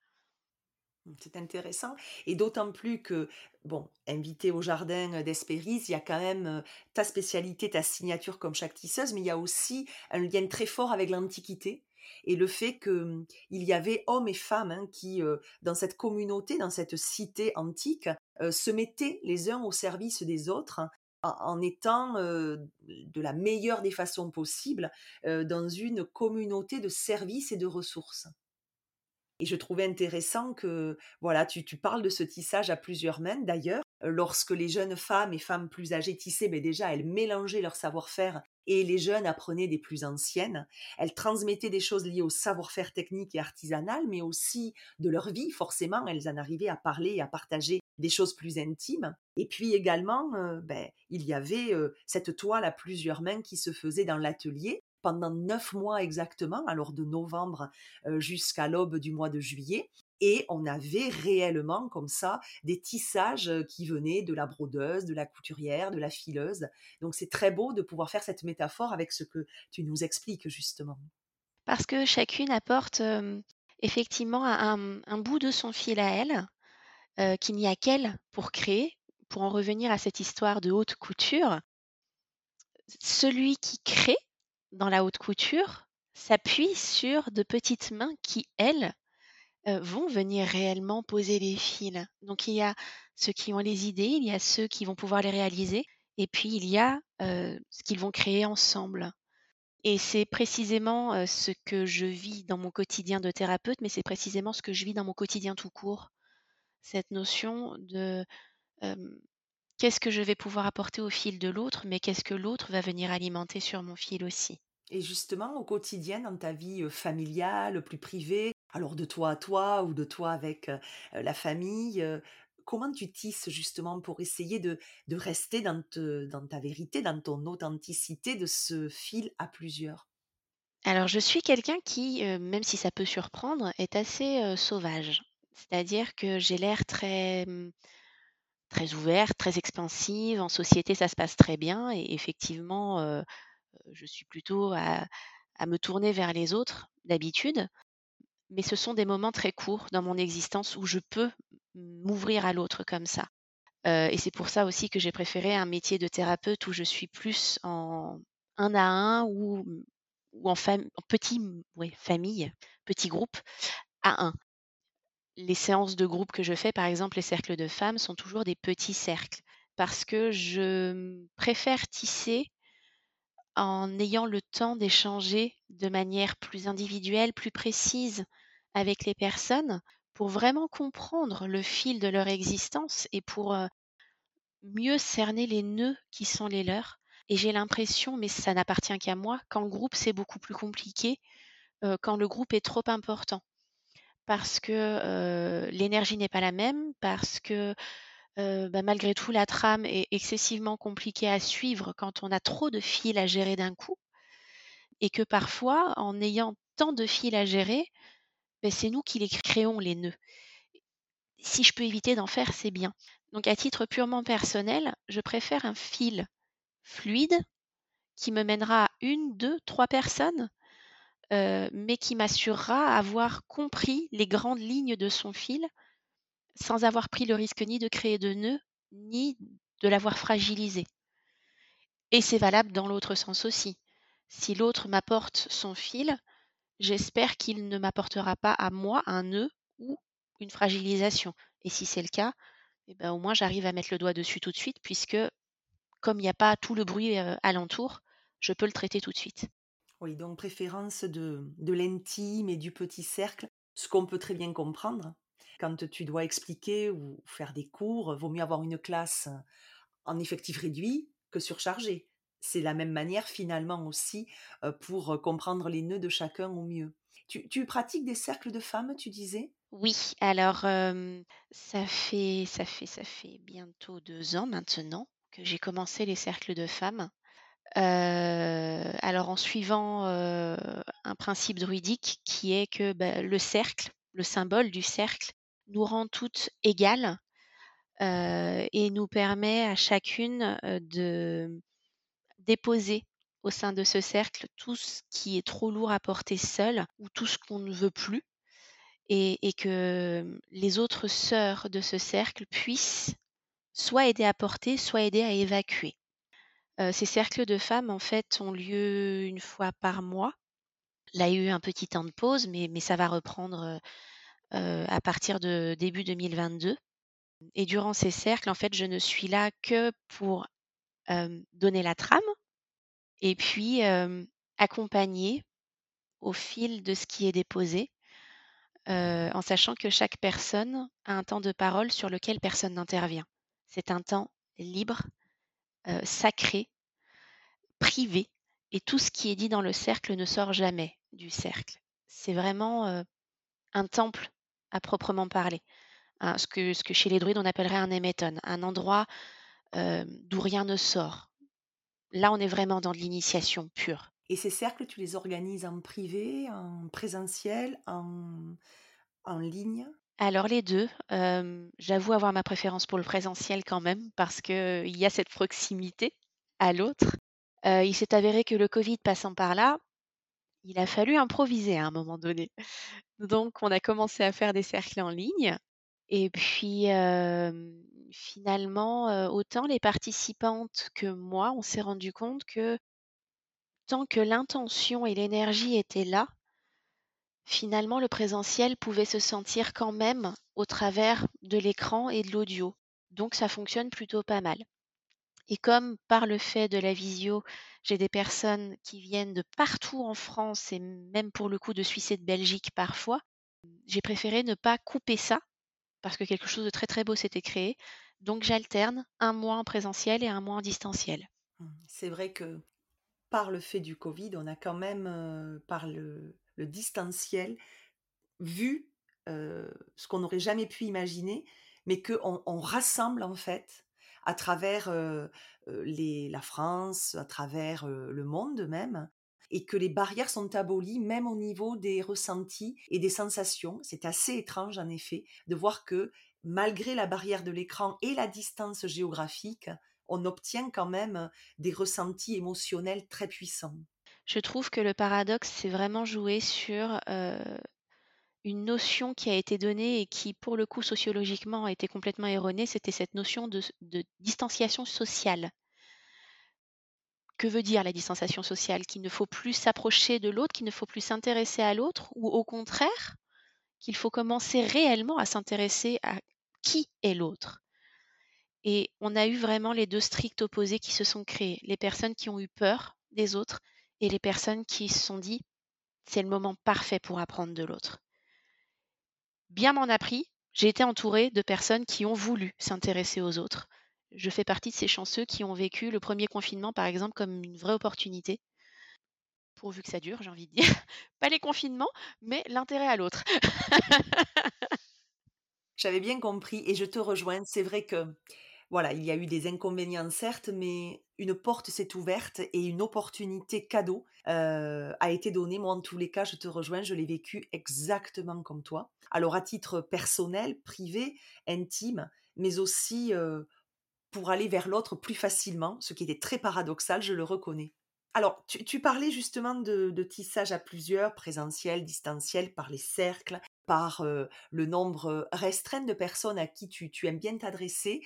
Mmh, c'est intéressant et d'autant plus que, bon, invité au jardin, heu, d'Hespéris, il y a quand même, heu, ta spécialité, ta signature comme chaque tisseuse, mais il y a aussi un lien très fort avec l'Antiquité et le fait que, mmh, y avait hommes et femmes, hein, qui, heu, dans cette communauté, dans cette cité antique, se mettaient les uns au service des autres en étant, de la meilleure des façons possibles, dans une communauté de services et de ressources. Et je trouvais intéressant que, voilà, tu parles de ce tissage à plusieurs mains. D'ailleurs, heu, lorsque les jeunes femmes et femmes plus âgées tissaient, beh, déjà, elles mélangeaient leur savoir-faire et les jeunes apprenaient des plus anciennes. Elles transmettaient des choses liées au savoir-faire technique et artisanal, mais aussi de leur vie. Forcément, elles en arrivaient à parler et à partager des choses plus intimes. Et puis également, heu, beh, il y avait, heu, cette toile à plusieurs mains qui se faisait dans l'atelier pendant 9 mois exactement, alors de novembre, jusqu'à l'aube du mois de juillet et on avait réellement comme ça des tissages, qui venaient de la brodeuse, de la couturière, de la fileuse. Donc c'est très beau de pouvoir faire cette métaphore avec ce que tu nous expliques justement. Parce que chacune apporte, effectivement un bout de son fil à elle, qu'il n'y a qu'elle pour créer. Pour en revenir à cette histoire de haute couture, celui qui crée dans la haute couture s'appuie sur de petites mains qui, elles, heu, vont venir réellement poser les fils. Donc il y a ceux qui ont les idées, il y a ceux qui vont pouvoir les réaliser et puis il y a, heu, ce qu'ils vont créer ensemble et c'est précisément, heu, ce que je vis dans mon quotidien de thérapeute, mais c'est précisément ce que je vis dans mon quotidien tout court. Cette notion de, qu'est-ce que je vais pouvoir apporter au fil de l'autre, mais qu'est-ce que l'autre va venir alimenter sur mon fil aussi. Et justement, au quotidien, dans ta vie, heu, familiale, plus privée, alors de toi à toi ou de toi avec, heu heu, la famille, comment tu tisses justement pour essayer de de rester dans te dans ta vérité, dans ton authenticité de ce fil à plusieurs? Alors je suis quelqu'un qui, même si ça peut surprendre, est assez, sauvage. C'est-à-dire que j'ai l'air très, mmh, très ouverte, très expansive. En société, ça se passe très bien et effectivement, heu je suis plutôt à me tourner vers les autres d'habitude, mais ce sont des moments très courts dans mon existence où je peux m'ouvrir à l'autre comme ça. Heu et c'est pour ça aussi que j'ai préféré un métier de thérapeute où je suis plus en un à un ou en petit, famille, petit groupe à un. Les séances de groupe que je fais, par exemple les cercles de femmes, sont toujours des petits cercles parce que je, préfère tisser en ayant le temps d'échanger de manière plus individuelle, plus précise avec les personnes pour vraiment comprendre le fil de leur existence et pour, heu, mieux cerner les nœuds qui sont les leurs et j'ai l'impression, mais ça n'appartient qu'à moi, qu'en groupe, c'est beaucoup plus compliqué, heu, quand le groupe est trop important. Parce que, l'énergie n'est pas la même, parce que, bah, malgré tout la trame est excessivement compliquée à suivre quand on a trop de fils à gérer d'un coup et que parfois, en ayant tant de fils à gérer, beh, c'est nous qui les créons les nœuds. Si je peux éviter d'en faire, c'est bien. Donc à titre purement personnel, je préfère un fil fluide qui me mènera à 1-2-3 personnes, heu, mais qui m'assurera avoir compris les grandes lignes de son fil, sans avoir pris le risque ni de créer de nœuds, ni de l'avoir fragilisé. Et c'est valable dans l'autre sens aussi. Si l'autre m'apporte son fil, J'espère qu'il ne m'apportera pas à moi un nœud ou une fragilisation et si c'est le cas, et ben, au moins j'arrive à mettre le doigt dessus tout de suite puisque comme il y a pas tout le bruit, heu, alentour, je peux le traiter tout de suite. Oui, donc préférence de de l'intime et du petit cercle, ce qu'on peut très bien comprendre. Quand tu dois expliquer ou faire des cours, vaut mieux avoir une classe en effectif réduit que surchargé. C'est la même manière finalement aussi, heu, pour, heu, comprendre les nœuds de chacun au mieux. Tu pratiques des cercles de femmes, tu disais? Oui, alors, ça fait ça fait ça fait bientôt 2 ans maintenant que j'ai commencé les cercles de femmes. Heu, alors en suivant, heu, un principe druidique qui est que, bah, le cercle, le symbole du cercle nous rend toutes égales heu et nous permet à chacune, de déposer au sein de ce cercle tout ce qui est trop lourd à porter seul ou tout ce qu'on ne veut plus et que, les autres sœurs de ce cercle puissent soit aider à porter, soit aider à évacuer. Ces cercles de femmes, en fait, ont lieu une fois par mois. Là, il y a eu un petit temps de pause, mais ça va reprendre, à partir de début 2022 et durant ces cercles, en fait, je ne suis là que pour donner la trame et puis, accompagner au fil de ce qui est déposé, en sachant que chaque personne a un temps de parole sur lequel personne n'intervient. C'est un temps libre, heu, sacré, privé et tout ce qui est dit dans le cercle ne sort jamais du cercle. C'est vraiment, heu, un temple à proprement parler, ce que ce que chez les druides on appellerait un émetton, un endroit, hem, d'où rien ne sort. Là, on est vraiment dans de l'initiation pure. Et ces cercles, tu les organises en privé, en présentiel, en en ligne? Alors les 2, hem, j'avoue avoir ma préférence pour le présentiel quand même parce qu'il y a cette proximité à l'autre. Heu, il s'est avéré que le covid passant par là, il a fallu improviser à un moment donné. Donc on a commencé à faire des cercles en ligne et puis, hem, finalement, autant les participantes que moi, on s'est rendu compte que tant que l'intention et l'énergie étaient là, finalement le présentiel pouvait se sentir quand même au travers de l'écran et de l'audio. Donc ça fonctionne plutôt pas mal. Et comme par le fait de la visio, j'ai des personnes qui viennent de partout en France et même pour le coup de Suisse et de Belgique parfois, j'ai préféré ne pas couper ça parce que quelque chose de très très beau s'était créé. Donc j'alterne un mois en présentiel et un mois en distanciel. Mmh. C'est vrai que par le fait du Covid, on a quand même, euh, par le, le distanciel, vu ce qu'on n'aurait jamais pu imaginer, mais qu'on on rassemble en fait à travers la France, à travers le monde même, et que les barrières sont abolies même au niveau des ressentis et des sensations. C'est assez étrange en effet de voir que malgré la barrière de l'écran et la distance géographique, on obtient quand même des ressentis émotionnels très puissants. Je trouve que le paradoxe, c'est vraiment joué sur euh, une notion qui a été donnée et qui, pour le coup, sociologiquement, a été complètement erronée, c'était cette notion de distanciation sociale. Que veut dire la distanciation sociale? Qu'il ne faut plus s'approcher de l'autre, qu'il ne faut plus s'intéresser à l'autre, ou au contraire, qu'il faut commencer réellement à s'intéresser à qui est l'autre? Et on a eu vraiment les deux stricts opposés qui se sont créés. Les personnes qui ont eu peur des autres et les personnes qui se sont dit c'est le moment parfait pour apprendre de l'autre. Bien m'en a pris, j'ai été entourée de personnes qui ont voulu s'intéresser aux autres. Je fais partie de ces chanceux qui ont vécu le premier confinement, par exemple, comme une vraie opportunité. Pourvu que ça dure, j'ai envie de dire. Pas les confinements, mais l'intérêt à l'autre. J'avais bien compris et je te rejoins. C'est vrai que voilà, il y a eu des inconvénients certes, mais une porte s'est ouverte et une opportunité cadeau euh, a été donnée. Moi, en tous les cas, je te rejoins, je l'ai vécu exactement comme toi. Alors, à titre personnel, privé, intime, mais aussi euh, pour aller vers l'autre plus facilement, ce qui était très paradoxal, je le reconnais. Alors, tu, parlais justement de, de, tissage à plusieurs, présentiel, distanciel, par les cercles, par le nombre restreint de personnes à qui tu, aimes bien t'adresser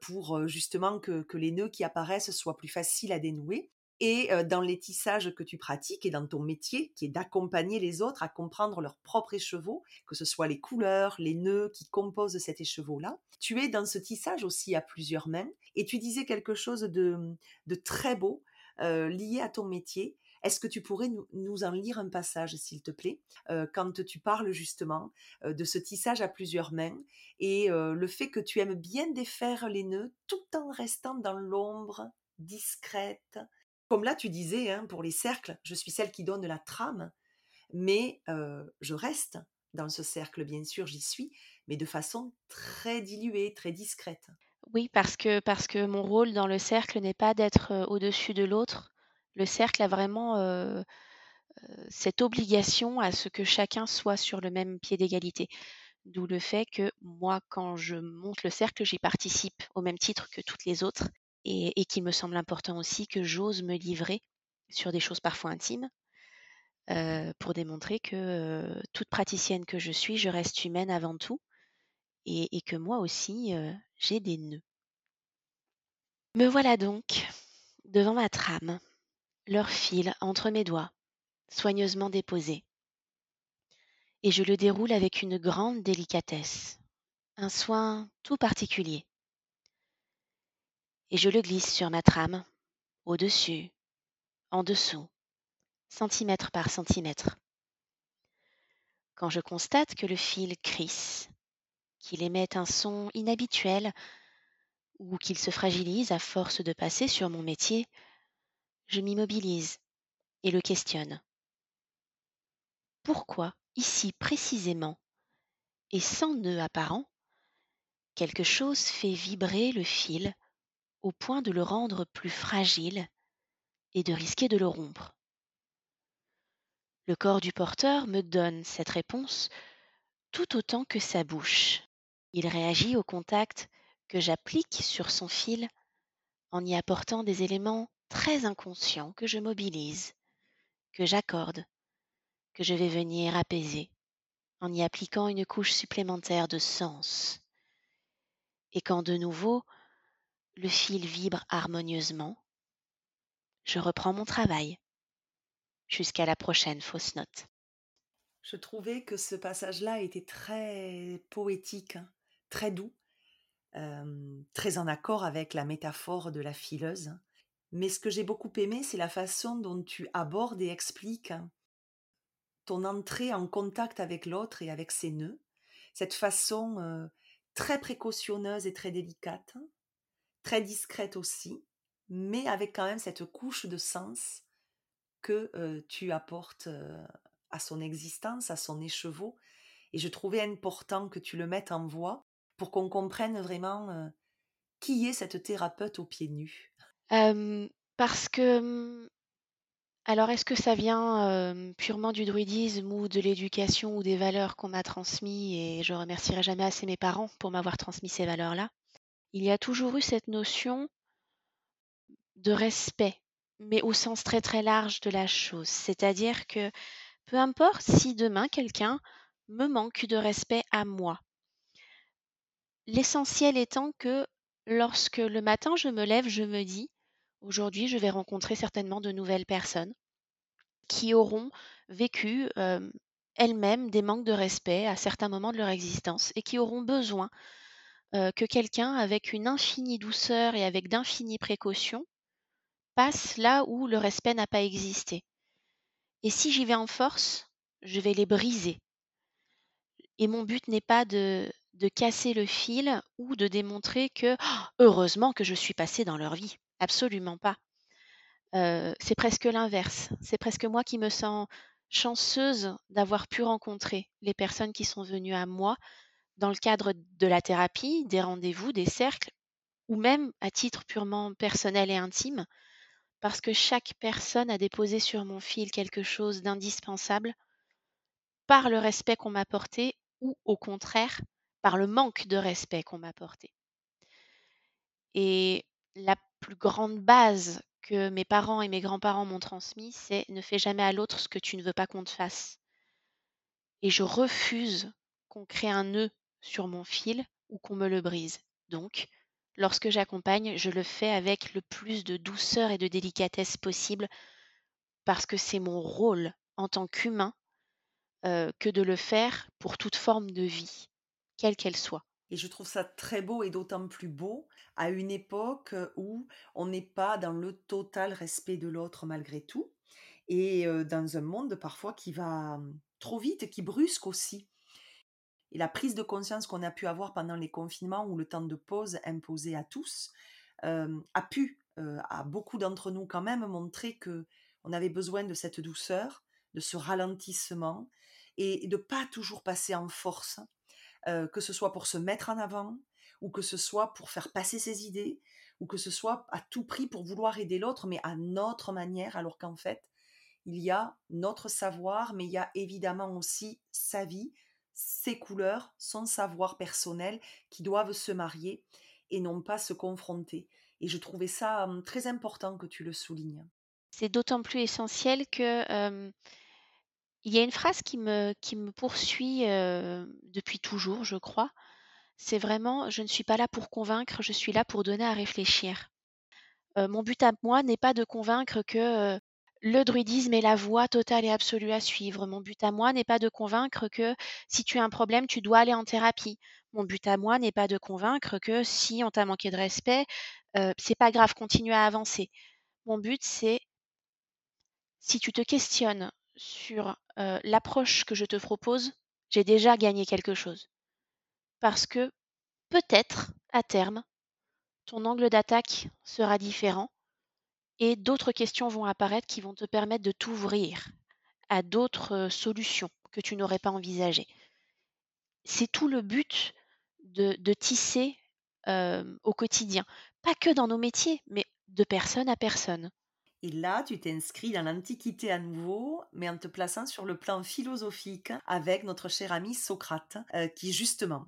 pour justement que, les nœuds qui apparaissent soient plus faciles à dénouer. Et dans les tissages que tu pratiques et dans ton métier, qui est d'accompagner les autres à comprendre leur propre écheveau, que ce soit les couleurs, les nœuds qui composent cet écheveau-là, tu es dans ce tissage aussi à plusieurs mains. Et tu disais quelque chose de, de très beau, lié à ton métier. Est-ce que tu pourrais nous, en lire un passage, s'il te plaît, euh, quand tu parles justement euh, de ce tissage à plusieurs mains et le fait que tu aimes bien défaire les nœuds tout en restant dans l'ombre, discrète? Comme là, tu disais, hein, pour les cercles, je suis celle qui donne la trame, mais je reste dans ce cercle, bien sûr, j'y suis, mais de façon très diluée, très discrète. Oui, parce que parce que mon rôle dans le cercle n'est pas d'être, au-dessus de l'autre. Le cercle a vraiment, cette obligation à ce que chacun soit sur le même pied d'égalité. D'où le fait que moi, quand je monte le cercle, j'y participe au même titre que toutes les autres et qu'il me semble important aussi que j'ose me livrer sur des choses parfois intimes, pour démontrer que, toute praticienne que je suis, je reste humaine avant tout et, que moi aussi, j'ai des nœuds. Me voilà donc devant ma trame, leur fil entre mes doigts, soigneusement déposé. Et je le déroule avec une grande délicatesse, un soin tout particulier. Et je le glisse sur ma trame, au-dessus, en dessous, centimètre par centimètre. Quand je constate que le fil crisse, qu'il émette un son inhabituel ou qu'il se fragilise à force de passer sur mon métier, je m'immobilise et le questionne. Pourquoi, ici précisément, et sans nœud apparent, quelque chose fait vibrer le fil au point de le rendre plus fragile et de risquer de le rompre? Le corps du porteur me donne cette réponse tout autant que sa bouche. Il réagit au contact que j'applique sur son fil en y apportant des éléments très inconscients que je mobilise, que j'accorde, que je vais venir apaiser en y appliquant une couche supplémentaire de sens. Et quand de nouveau le fil vibre harmonieusement, je reprends mon travail jusqu'à la prochaine fausse note. Je trouvais que ce passage-là était très poétique, hein très doux, très en accord avec la métaphore de la fileuse. Mais ce que j'ai beaucoup aimé, c'est la façon dont tu abordes et expliques ton entrée en contact avec l'autre et avec ses nœuds. Cette façon très précautionneuse et très délicate, très discrète aussi, mais avec quand même cette couche de sens que tu apportes à son existence, à son écheveau. Et je trouvais important que tu le mettes en voix pour qu'on comprenne vraiment qui est cette thérapeute aux pieds nus. Parce que mmh, alors est-ce que ça vient purement du druidisme ou de l'éducation ou des valeurs qu'on m'a transmises et je remercierai jamais assez mes parents pour m'avoir transmis ces valeurs-là? Il y a toujours eu cette notion de respect, mais au sens très très large de la chose. C'est-à-dire que peu importe si demain quelqu'un me manque de respect à moi. L'essentiel étant que lorsque le matin je me lève, je me dis aujourd'hui je vais rencontrer certainement de nouvelles personnes qui auront vécu elles-mêmes des manques de respect à certains moments de leur existence et qui auront besoin que quelqu'un avec une infinie douceur et avec d'infinies précautions passe là où le respect n'a pas existé. Et si j'y vais en force, je vais les briser. Et mon but n'est pas de, de casser le fil ou de démontrer que «Oh, heureusement que je suis passée dans leur vie. Absolument pas. c'est presque l'inverse. C'est presque moi qui me sens chanceuse d'avoir pu rencontrer les personnes qui sont venues à moi dans le cadre de la thérapie, des rendez-vous, des cercles, ou même à titre purement personnel et intime, parce que chaque personne a déposé sur mon fil quelque chose d'indispensable par le respect qu'on m'a porté ou au contraire par le manque de respect qu'on m'a porté. Et la plus grande base que mes parents et mes grands-parents m'ont transmis, c'est ne fais jamais à l'autre ce que tu ne veux pas qu'on te fasse. Et je refuse qu'on crée un nœud sur mon fil ou qu'on me le brise. Donc, Lorsque j'accompagne, je le fais avec le plus de douceur et de délicatesse possible parce que c'est mon rôle en tant qu'humain que de le faire pour toute forme de vie, quelle qu'elle soit. Et je trouve ça très beau et d'autant plus beau à une époque où on n'est pas dans le total respect de l'autre malgré tout et dans un monde parfois qui va trop vite, qui brusque aussi. Et la prise de conscience qu'on a pu avoir pendant les confinements ou le temps de pause imposé à tous a pu, à beaucoup d'entre nous quand même, montrer que on avait besoin de cette douceur, de ce ralentissement et de pas toujours passer en force, que ce soit pour se mettre en avant ou que ce soit pour faire passer ses idées ou que ce soit à tout prix pour vouloir aider l'autre, mais à notre manière, alors qu'en fait, il y a notre savoir, mais il y a évidemment aussi sa vie, ses couleurs, son savoir personnel qui doivent se marier et non pas se confronter. Et je trouvais ça très important que tu le soulignes. C'est d'autant plus essentiel que il y a une phrase qui me, qui me poursuit depuis toujours, je crois. C'est vraiment je ne suis pas là pour convaincre, je suis là pour donner à réfléchir. mon but à moi n'est pas de convaincre que le druidisme est la voie totale et absolue à suivre. Mon but à moi n'est pas de convaincre que si tu as un problème, tu dois aller en thérapie. Mon but à moi n'est pas de convaincre que si on t'a manqué de respect, euh, c'est pas grave, continue à avancer. Mon but, c'est si tu te questionnes sur l'approche que je te propose, j'ai déjà gagné quelque chose. Parce que peut-être, à terme, ton angle d'attaque sera différent et d'autres questions vont apparaître qui vont te permettre de t'ouvrir à d'autres solutions que tu n'aurais pas envisagées. C'est tout le but de, tisser au quotidien, pas que dans nos métiers, mais de personne à personne. Et là, tu t'inscris dans l'Antiquité à nouveau, mais en te plaçant sur le plan philosophique avec notre cher ami Socrate, qui justement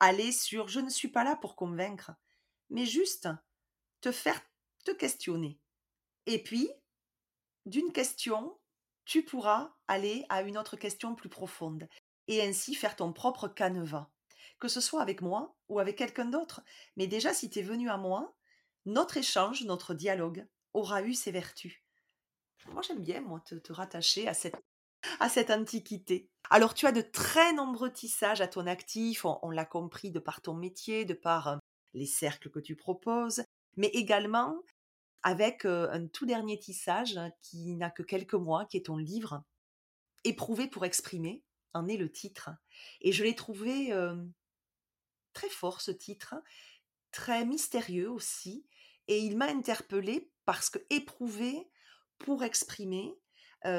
allait sur je ne suis pas là pour convaincre, mais juste te faire te questionner. Et puis, d'une question, tu pourras aller à une autre question plus profonde et ainsi faire ton propre canevas. Que ce soit avec moi ou avec quelqu'un d'autre. Mais déjà, si tu es venu à moi, notre échange, notre dialogue aura eu ses vertus. Moi, j'aime bien, moi, te, rattacher à cette, à cette antiquité. Alors, tu as de très nombreux tissages à ton actif, on, l'a compris de par ton métier, de par euh, les cercles que tu proposes, mais également avec euh, un tout dernier tissage qui n'a que quelques mois, qui est ton livre, Éprouver pour exprimer, en est le titre. Et je l'ai trouvé euh, très fort, ce titre, très mystérieux aussi, et il m'a interpellée parce que éprouver pour exprimer,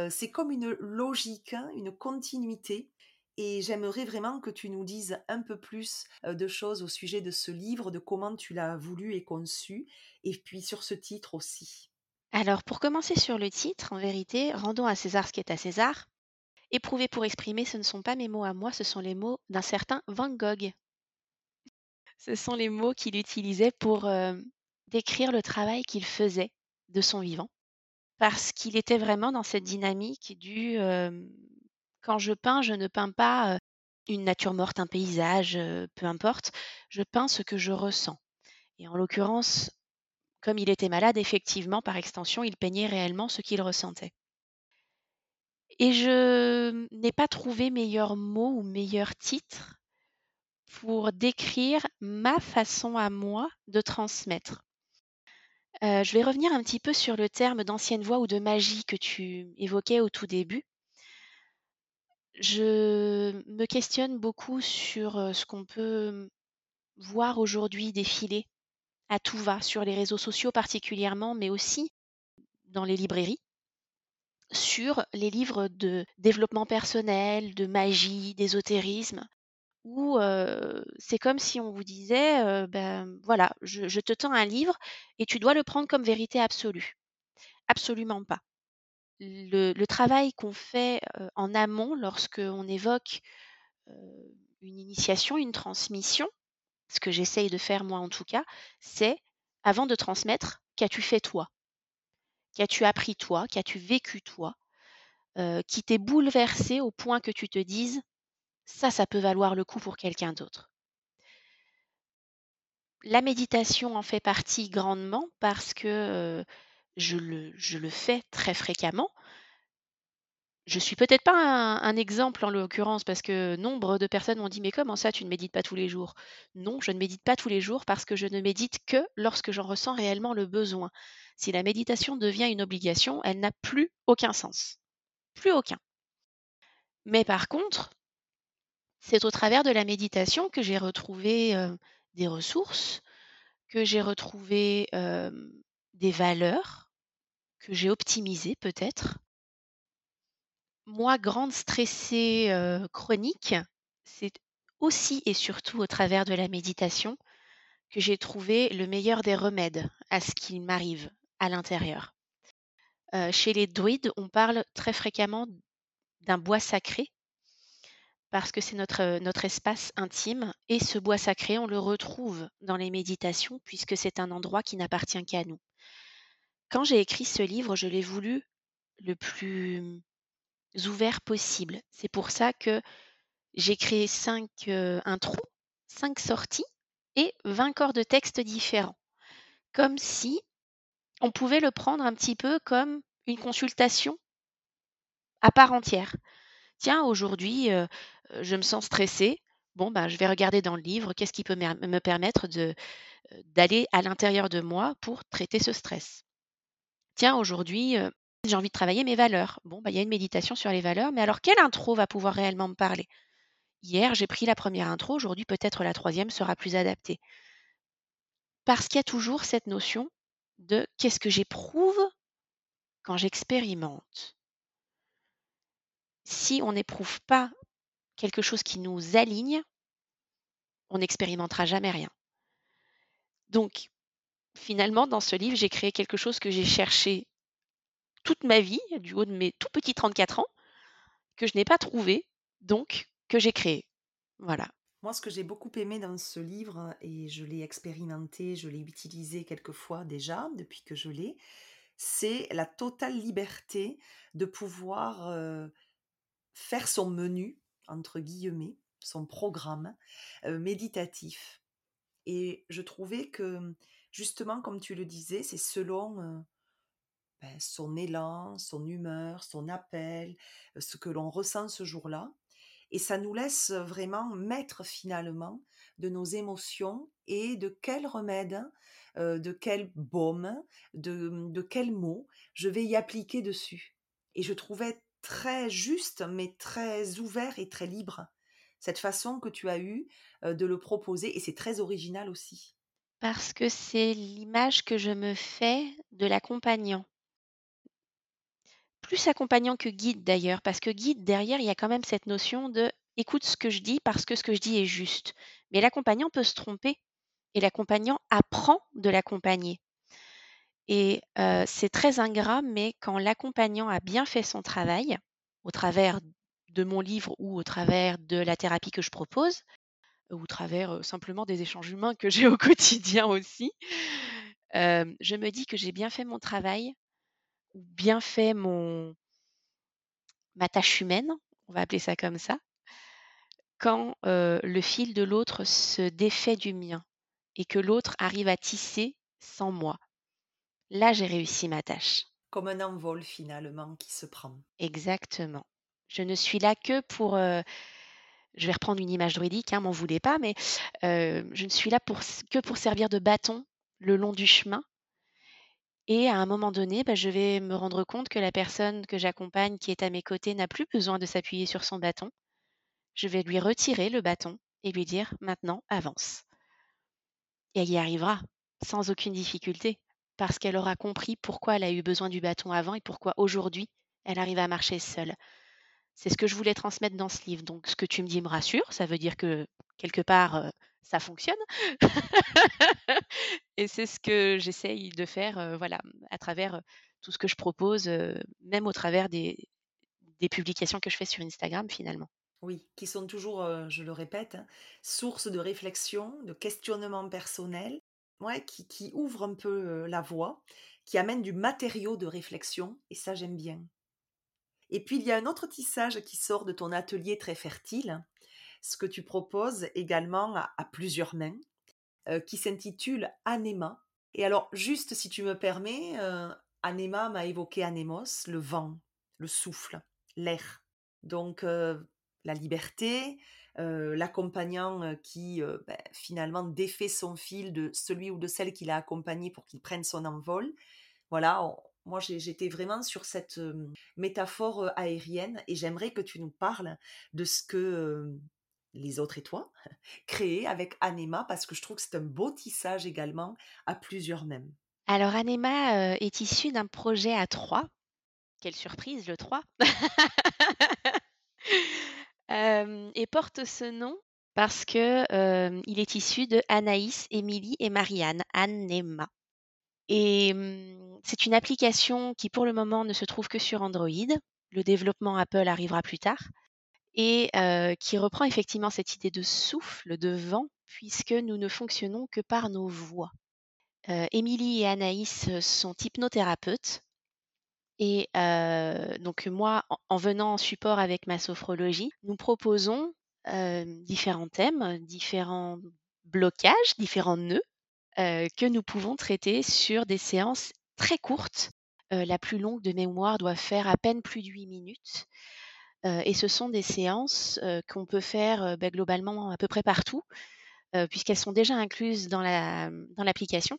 c'est comme une logique, hein, une continuité. Et j'aimerais vraiment que tu nous dises un peu plus de choses au sujet de ce livre, de comment tu l'as voulu et conçu, et puis sur ce titre aussi. Alors, pour commencer sur le titre, en vérité, rendons à César ce qui est à César. Éprouver pour exprimer, ce ne sont pas mes mots à moi, ce sont les mots d'un certain Van Gogh. Ce sont les mots qu'il utilisait pour décrire le travail qu'il faisait de son vivant parce qu'il était vraiment dans cette dynamique du quand je peins, je ne peins pas une nature morte, un paysage, peu importe, je peins ce que je ressens. Et en l'occurrence, comme il était malade, effectivement, par extension, il peignait réellement ce qu'il ressentait. Et je n'ai pas trouvé meilleur mot ou meilleur titre pour décrire ma façon à moi de transmettre je vais revenir un petit peu sur le terme d'ancienne voix ou de magie que tu évoquais au tout début. Je me questionne beaucoup sur, ce qu'on peut voir aujourd'hui défiler à tout va, sur les réseaux sociaux particulièrement, mais aussi dans les librairies, sur les livres de développement personnel, de magie, d'ésotérisme, où c'est comme si on vous disait, ben voilà, je, te tends un livre et tu dois le prendre comme vérité absolue. Absolument pas. Le, travail qu'on fait en amont lorsqu'on évoque une initiation, une transmission, ce que j'essaye de faire moi en tout cas, c'est avant de transmettre, qu'as-tu fait toi? Qu'as-tu appris toi? Qu'as-tu vécu toi? Qui t'est bouleversé au point que tu te dises ça, ça peut valoir le coup pour quelqu'un d'autre. La méditation en fait partie grandement parce que je, le, je, le, fais très fréquemment. Je suis peut-être pas un, exemple en l'occurrence parce que nombre de personnes m'ont dit mais comment ça tu ne médites pas tous les jours? Non, je ne médite pas tous les jours parce que je ne médite que lorsque j'en ressens réellement le besoin. Si la méditation devient une obligation, elle n'a plus aucun sens. Plus aucun. Mais par contre, c'est au travers de la méditation que j'ai retrouvé des ressources, que j'ai retrouvé des valeurs, que j'ai optimisées peut-être. Moi, grande stressée chronique, c'est aussi et surtout au travers de la méditation que j'ai trouvé le meilleur des remèdes à ce qui m'arrive à l'intérieur. chez les druides, on parle très fréquemment d'un bois sacré parce que c'est notre, notre espace intime. Et ce bois sacré, on le retrouve dans les méditations, puisque c'est un endroit qui n'appartient qu'à nous. Quand j'ai écrit ce livre, je l'ai voulu le plus ouvert possible. C'est pour ça que j'ai créé cinq intros, cinq sorties et 20 corps de texte différents. Comme si on pouvait le prendre un petit peu comme une consultation à part entière. Tiens, aujourd'hui, je me sens stressée. Bon, ben, je vais regarder dans le livre qu'est-ce qui peut me permettre de, d'aller à l'intérieur de moi pour traiter ce stress. Tiens, aujourd'hui, j'ai envie de travailler mes valeurs. Bon, ben, il y a une méditation sur les valeurs, mais alors quelle intro va pouvoir réellement me parler? Hier, j'ai pris la première intro, aujourd'hui, peut-être la troisième sera plus adaptée. Parce qu'il y a toujours cette notion de qu'est-ce que j'éprouve quand j'expérimente. Si on n'éprouve pas quelque chose qui nous aligne, on n'expérimentera jamais rien. Donc, finalement, dans ce livre, j'ai créé quelque chose que j'ai cherché toute ma vie, du haut de mes tout petits 34 ans, que je n'ai pas trouvé, donc que j'ai créé. Voilà. Moi, ce que j'ai beaucoup aimé dans ce livre, et je l'ai expérimenté, je l'ai utilisé quelques fois déjà depuis que je l'ai, c'est la totale liberté de pouvoir euh, faire son menu entre guillemets, son programme méditatif. Et je trouvais que, justement, comme tu le disais, c'est selon ben, son élan, son humeur, son appel, ce que l'on ressent ce jour-là. et ça nous laisse vraiment maître finalement de nos émotions et de quel remède, de quel baume, de, de quel mot je vais y appliquer dessus. Et je trouvais très juste, mais très ouvert et très libre cette façon que tu as eue de le proposer, et c'est très original aussi. Parce que c'est l'image que je me fais de l'accompagnant. Plus accompagnant que guide d'ailleurs, parce que guide derrière, il y a quand même cette notion de écoute ce que je dis parce que ce que je dis est juste. Mais l'accompagnant peut se tromper et l'accompagnant apprend de l'accompagner. Et c'est très ingrat, mais quand l'accompagnant a bien fait son travail, au travers de mon livre ou au travers de la thérapie que je propose, ou au travers simplement des échanges humains que j'ai au quotidien aussi, je me dis que j'ai bien fait mon travail, ou bien fait mon ma tâche humaine, on va appeler ça comme ça, quand le fil de l'autre se défait du mien et que l'autre arrive à tisser sans moi. Là, j'ai réussi ma tâche. Comme un envol finalement qui se prend. Exactement. Je ne suis là que pour, je vais reprendre une image druidique, hein, m'en voulez pas, mais je ne suis là pour, que pour servir de bâton le long du chemin. Et à un moment donné, bah, je vais me rendre compte que la personne que j'accompagne, qui est à mes côtés, n'a plus besoin de s'appuyer sur son bâton. Je vais lui retirer le bâton et lui dire maintenant, avance. Et elle y arrivera sans aucune difficulté, parce qu'elle aura compris pourquoi elle a eu besoin du bâton avant et pourquoi aujourd'hui elle arrive à marcher seule. C'est ce que je voulais transmettre dans ce livre. Donc, ce que tu me dis me rassure. Ça veut dire que quelque part, ça fonctionne. et c'est ce que j'essaye de faire, voilà, à travers tout ce que je propose, même au travers des, des publications que je fais sur Instagram, finalement. Oui, qui sont toujours, je le répète, hein, source de réflexion, de questionnement personnel, ouais, qui, qui ouvre un peu la voie, qui amène du matériau de réflexion, et ça j'aime bien. Et puis il y a un autre tissage qui sort de ton atelier très fertile, ce que tu proposes également à, plusieurs mains, qui s'intitule Anéma. Et alors, juste si tu me permets, euh, Anéma m'a évoqué Anémos, le vent, le souffle, l'air. Donc, la liberté, l'accompagnant qui ben, finalement défait son fil de celui ou de celle qu'il a accompagné pour qu'il prenne son envol. Voilà, moi, j'étais vraiment sur cette métaphore aérienne et j'aimerais que tu nous parles de ce que les autres et toi créez avec Anema parce que je trouve que c'est un beau tissage également à plusieurs mêmes. Alors, Anema est issu d'un projet à trois. Quelle surprise, le 3 Et porte ce nom parce que il est issu de Anaïs, Émilie et Marianne, Anema. Et c'est une application qui, pour le moment, ne se trouve que sur Android. Le développement Apple arrivera plus tard. Et qui reprend effectivement cette idée de souffle, de vent, puisque nous ne fonctionnons que par nos voix. Émilie et Anaïs sont hypnothérapeutes. Et donc moi, en, venant en support avec ma sophrologie, nous proposons différents thèmes, différents blocages, différents nœuds que nous pouvons traiter sur des séances très courtes. la plus longue de mémoire doit faire à peine plus de 8 minutes. et ce sont des séances qu'on peut faire bah, globalement à peu près partout, puisqu'elles sont déjà incluses dans l'application,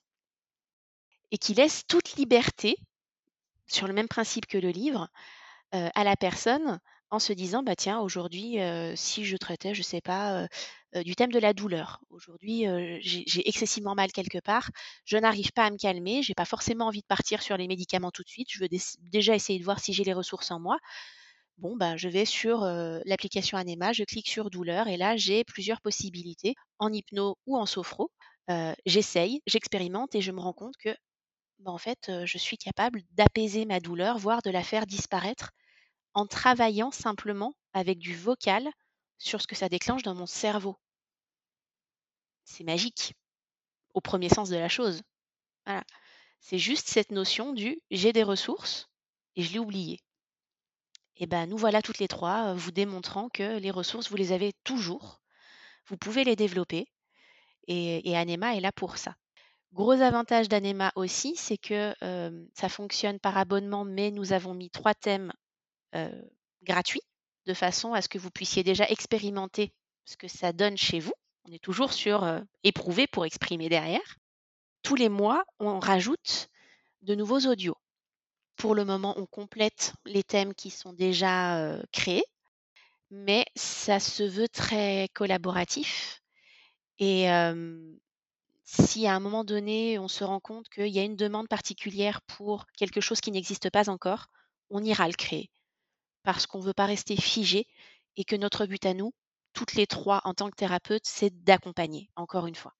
et qui laissent toute liberté, sur le même principe que le livre, à la personne en se disant bah tiens aujourd'hui si je traitais je sais pas du thème de la douleur. Aujourd'hui j'ai excessivement mal quelque part je n'arrive pas à me calmer j'ai pas forcément envie de partir sur les médicaments tout de suite je veux déjà essayer de voir si j'ai les ressources en moi. Bon bah je vais sur l'application Anema je clique sur douleur et là j'ai plusieurs possibilités en hypno ou en sophro. J'essaye j'expérimente et je me rends compte que bah, en fait je suis capable d'apaiser ma douleur voire de la faire disparaître en travaillant simplement avec du vocal sur ce que ça déclenche dans mon cerveau. C'est magique, au premier sens de la chose. Voilà. C'est juste cette notion du j'ai des ressources et je l'ai oublié. Et ben nous voilà toutes les trois vous démontrant que les ressources, vous les avez toujours. Vous pouvez les développer. Et, Anema est là pour ça. Gros avantage d'Anema aussi, c'est que ça fonctionne par abonnement, mais nous avons mis trois thèmes gratuit de façon à ce que vous puissiez déjà expérimenter ce que ça donne chez vous. On est toujours sur éprouver pour exprimer derrière. Tous les mois, on rajoute de nouveaux audios. Pour le moment, on complète les thèmes qui sont déjà créés, mais ça se veut très collaboratif. Et si à un moment donné, on se rend compte qu'il y a une demande particulière pour quelque chose qui n'existe pas encore, on ira le créer. Parce qu'on ne veut pas rester figé et que notre but à nous, toutes les trois en tant que thérapeutes, c'est d'accompagner, encore une fois.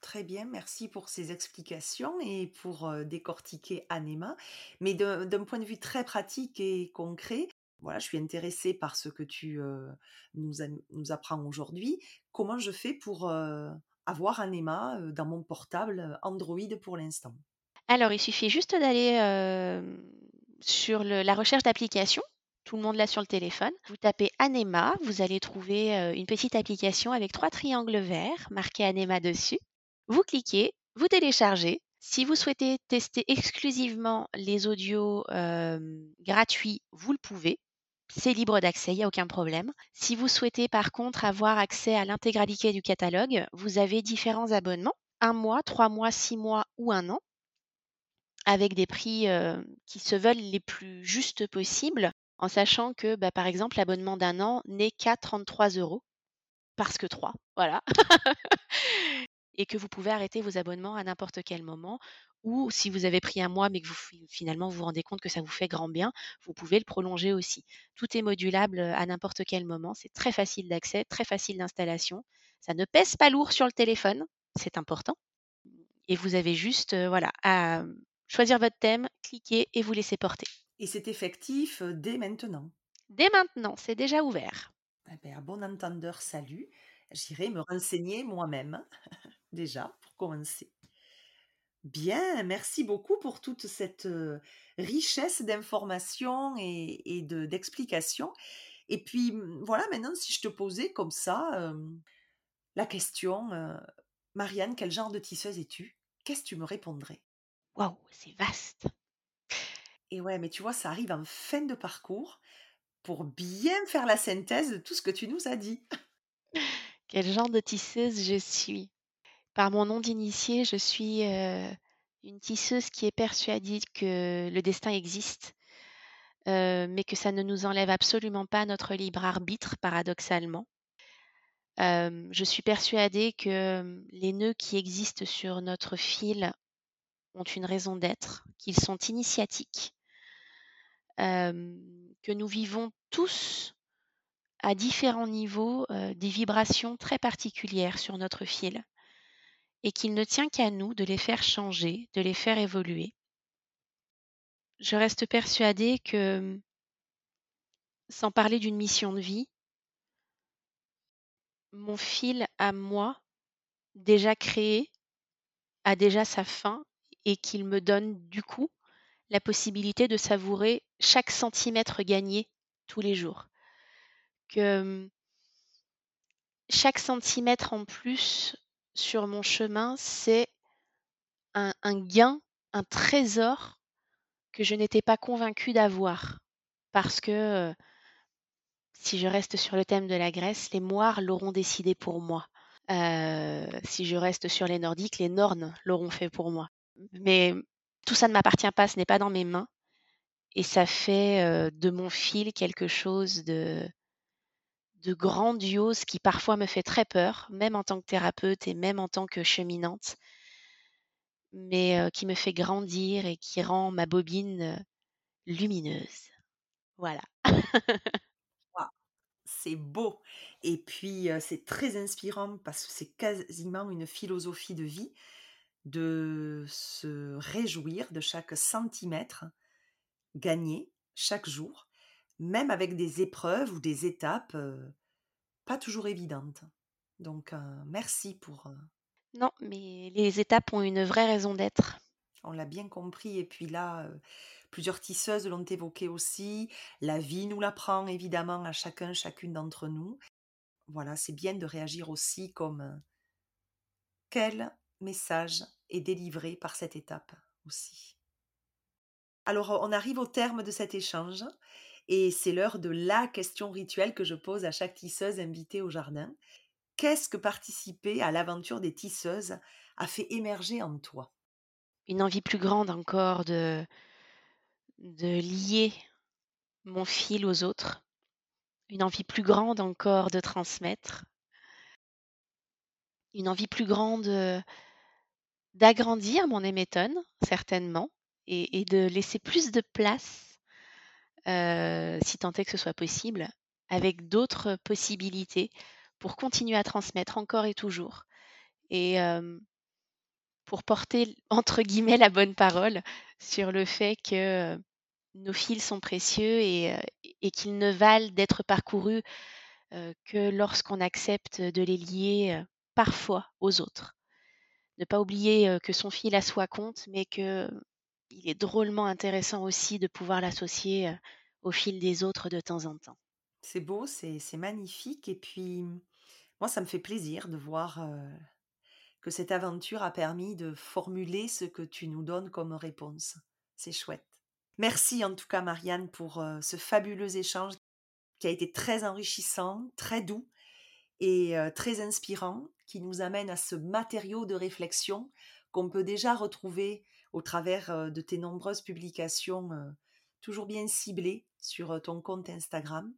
Très bien, merci pour ces explications et pour décortiquer Anema. Mais d'un point de vue très pratique et concret, voilà, je suis intéressée par ce que tu nous, apprends aujourd'hui. Comment je fais pour avoir Anema dans mon portable Android pour l'instant Alors, il suffit juste d'aller sur la recherche d'application. Tout le monde l'a sur le téléphone. Vous tapez Anema, vous allez trouver une petite application avec trois triangles verts marqués Anema dessus. Vous cliquez, vous téléchargez. Si vous souhaitez tester exclusivement les audios gratuits, vous le pouvez. C'est libre d'accès, il n'y a aucun problème. Si vous souhaitez par contre avoir accès à l'intégralité du catalogue, vous avez différents abonnements, un mois, trois mois, six mois ou un an, avec des prix qui se veulent les plus justes possibles, en sachant que bah, par exemple l'abonnement d'un an n'est qu'à 33 euros, parce que 3, voilà. et que vous pouvez arrêter vos abonnements à n'importe quel moment ou si vous avez pris un mois mais que vous finalement vous vous rendez compte que ça vous fait grand bien, vous pouvez le prolonger aussi. Tout est modulable à n'importe quel moment, c'est très facile d'accès, très facile d'installation. Ça ne pèse pas lourd sur le téléphone, c'est important. Et vous avez juste voilà à choisir votre thème, cliquer et vous laisser porter. Et c'est effectif dès maintenant? Dès maintenant, c'est déjà ouvert. Eh bien, bon entendeur, salut. J'irai me renseigner moi-même, déjà, pour commencer. Bien, merci beaucoup pour toute cette richesse d'informations et, d'explications. Et puis, mmh, voilà, maintenant, si je te posais comme ça la question, Marianne, quel genre de tisseuse es-tu? Qu'est-ce que tu me répondrais? Waouh, c'est vaste. Et ouais, mais tu vois, ça arrive en fin de parcours pour bien faire la synthèse de tout ce que tu nous as dit. Quel genre de tisseuse je suis? Par mon nom d'initié, je suis une tisseuse qui est persuadée que le destin existe, mais que ça ne nous enlève absolument pas notre libre arbitre, paradoxalement. je suis persuadée que les nœuds qui existent sur notre fil ont une raison d'être, qu'ils sont initiatiques, que nous vivons tous à différents niveaux des vibrations très particulières sur notre fil et qu'il ne tient qu'à nous de les faire changer, de les faire évoluer. Je reste persuadée que, sans parler d'une mission de vie, mon fil à moi, déjà créé, a déjà sa fin et qu'il me donne du coup la possibilité de savourer chaque centimètre gagné tous les jours. Que chaque centimètre en plus sur mon chemin, c'est un, gain, un trésor que je n'étais pas convaincue d'avoir. Parce que si je reste sur le thème de la Grèce, les Moires l'auront décidé pour moi. si je reste sur les Nordiques, les Nornes l'auront fait pour moi. Mais tout ça ne m'appartient pas, ce n'est pas dans mes mains. Et ça fait de mon fil quelque chose de, de grandiose qui parfois me fait très peur, même en tant que thérapeute et même en tant que cheminante, mais qui me fait grandir et qui rend ma bobine lumineuse. Voilà. c'est beau. Et puis, c'est très inspirant parce que c'est quasiment une philosophie de vie de se réjouir de chaque centimètre gagné chaque jour même avec des épreuves ou des étapes pas toujours évidentes. Donc, merci pour. Non, mais les étapes ont une vraie raison d'être. On l'a bien compris. Et puis là, plusieurs tisseuses l'ont évoqué aussi. La vie nous l'apprend évidemment à chacun, chacune d'entre nous. Voilà, c'est bien de réagir aussi comme quel message est délivré par cette étape aussi. Alors, on arrive au terme de cet échange. Et c'est l'heure de la question rituelle que je pose à chaque tisseuse invitée au jardin. Qu'est-ce que participer à l'aventure des tisseuses a fait émerger en toi? Une envie plus grande encore de, de lier mon fil aux autres, une envie plus grande encore de transmettre, une envie plus grande euh, d'agrandir mon émétonne, certainement, et de laisser plus de place, euh, si tant est que ce soit possible, avec d'autres possibilités pour continuer à transmettre encore et toujours. Et pour porter, entre guillemets, la bonne parole sur le fait que nos fils sont précieux et, qu'ils ne valent d'être parcourus que lorsqu'on accepte de les lier parfois aux autres. Ne pas oublier que son fil a soi compte, mais que il est drôlement intéressant aussi de pouvoir l'associer au fil des autres de temps en temps. C'est beau, c'est magnifique. Et puis, moi, ça me fait plaisir de voir que cette aventure a permis de formuler ce que tu nous donnes comme réponse. C'est chouette. Merci en tout cas, Marianne, pour ce fabuleux échange qui a été très enrichissant, très doux et très inspirant, qui nous amène à ce matériau de réflexion qu'on peut déjà retrouver au travers de tes nombreuses publications toujours bien ciblées sur ton compte Instagram.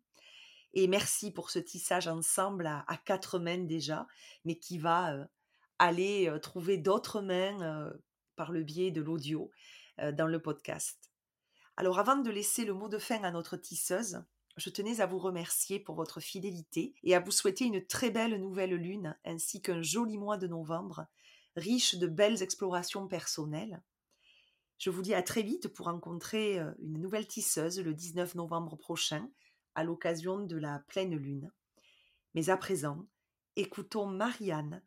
Et merci pour ce tissage ensemble à, quatre mains déjà, mais qui va aller trouver d'autres mains par le biais de l'audio dans le podcast. Alors avant de laisser le mot de fin à notre tisseuse, je tenais à vous remercier pour votre fidélité et à vous souhaiter une très belle nouvelle lune ainsi qu'un joli mois de novembre, riche de belles explorations personnelles. Je vous dis à très vite pour rencontrer euh, une nouvelle tisseuse le 19 novembre prochain à l'occasion de la pleine lune. Mais à présent, écoutons Marianne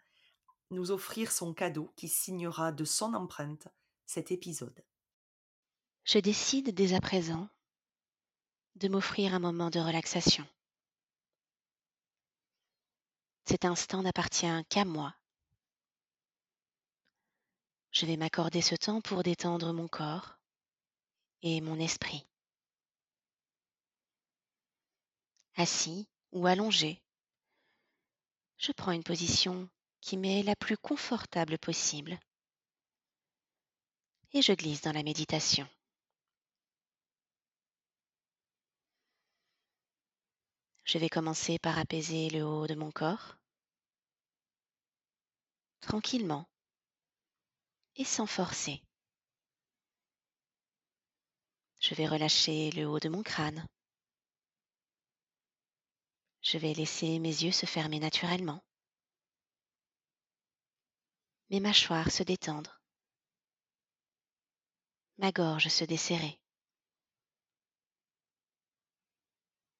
nous offrir son cadeau qui signera de son empreinte cet épisode. Je décide dès à présent de m'offrir un moment de relaxation. Cet instant n'appartient qu'à moi. Je vais m'accorder ce temps pour détendre mon corps et mon esprit. Assis ou allongé, je prends une position qui m'est la plus confortable possible et je glisse dans la méditation. Je vais commencer par apaiser le haut de mon corps, tranquillement et sans forcer. Je vais relâcher le haut de mon crâne. Je vais laisser mes yeux se fermer naturellement, mes mâchoires se détendre, ma gorge se desserrer.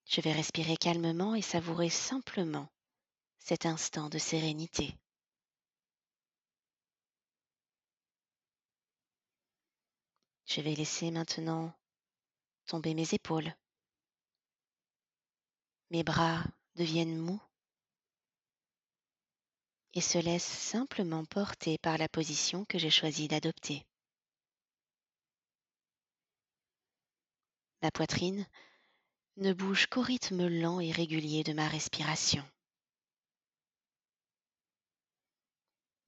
Je vais respirer calmement et savourer simplement cet instant de sérénité. Je vais laisser maintenant tomber mes épaules. Mes bras deviennent mous et se laissent simplement porter par la position que j'ai choisi d'adopter. Ma poitrine ne bouge qu'au rythme lent et régulier de ma respiration.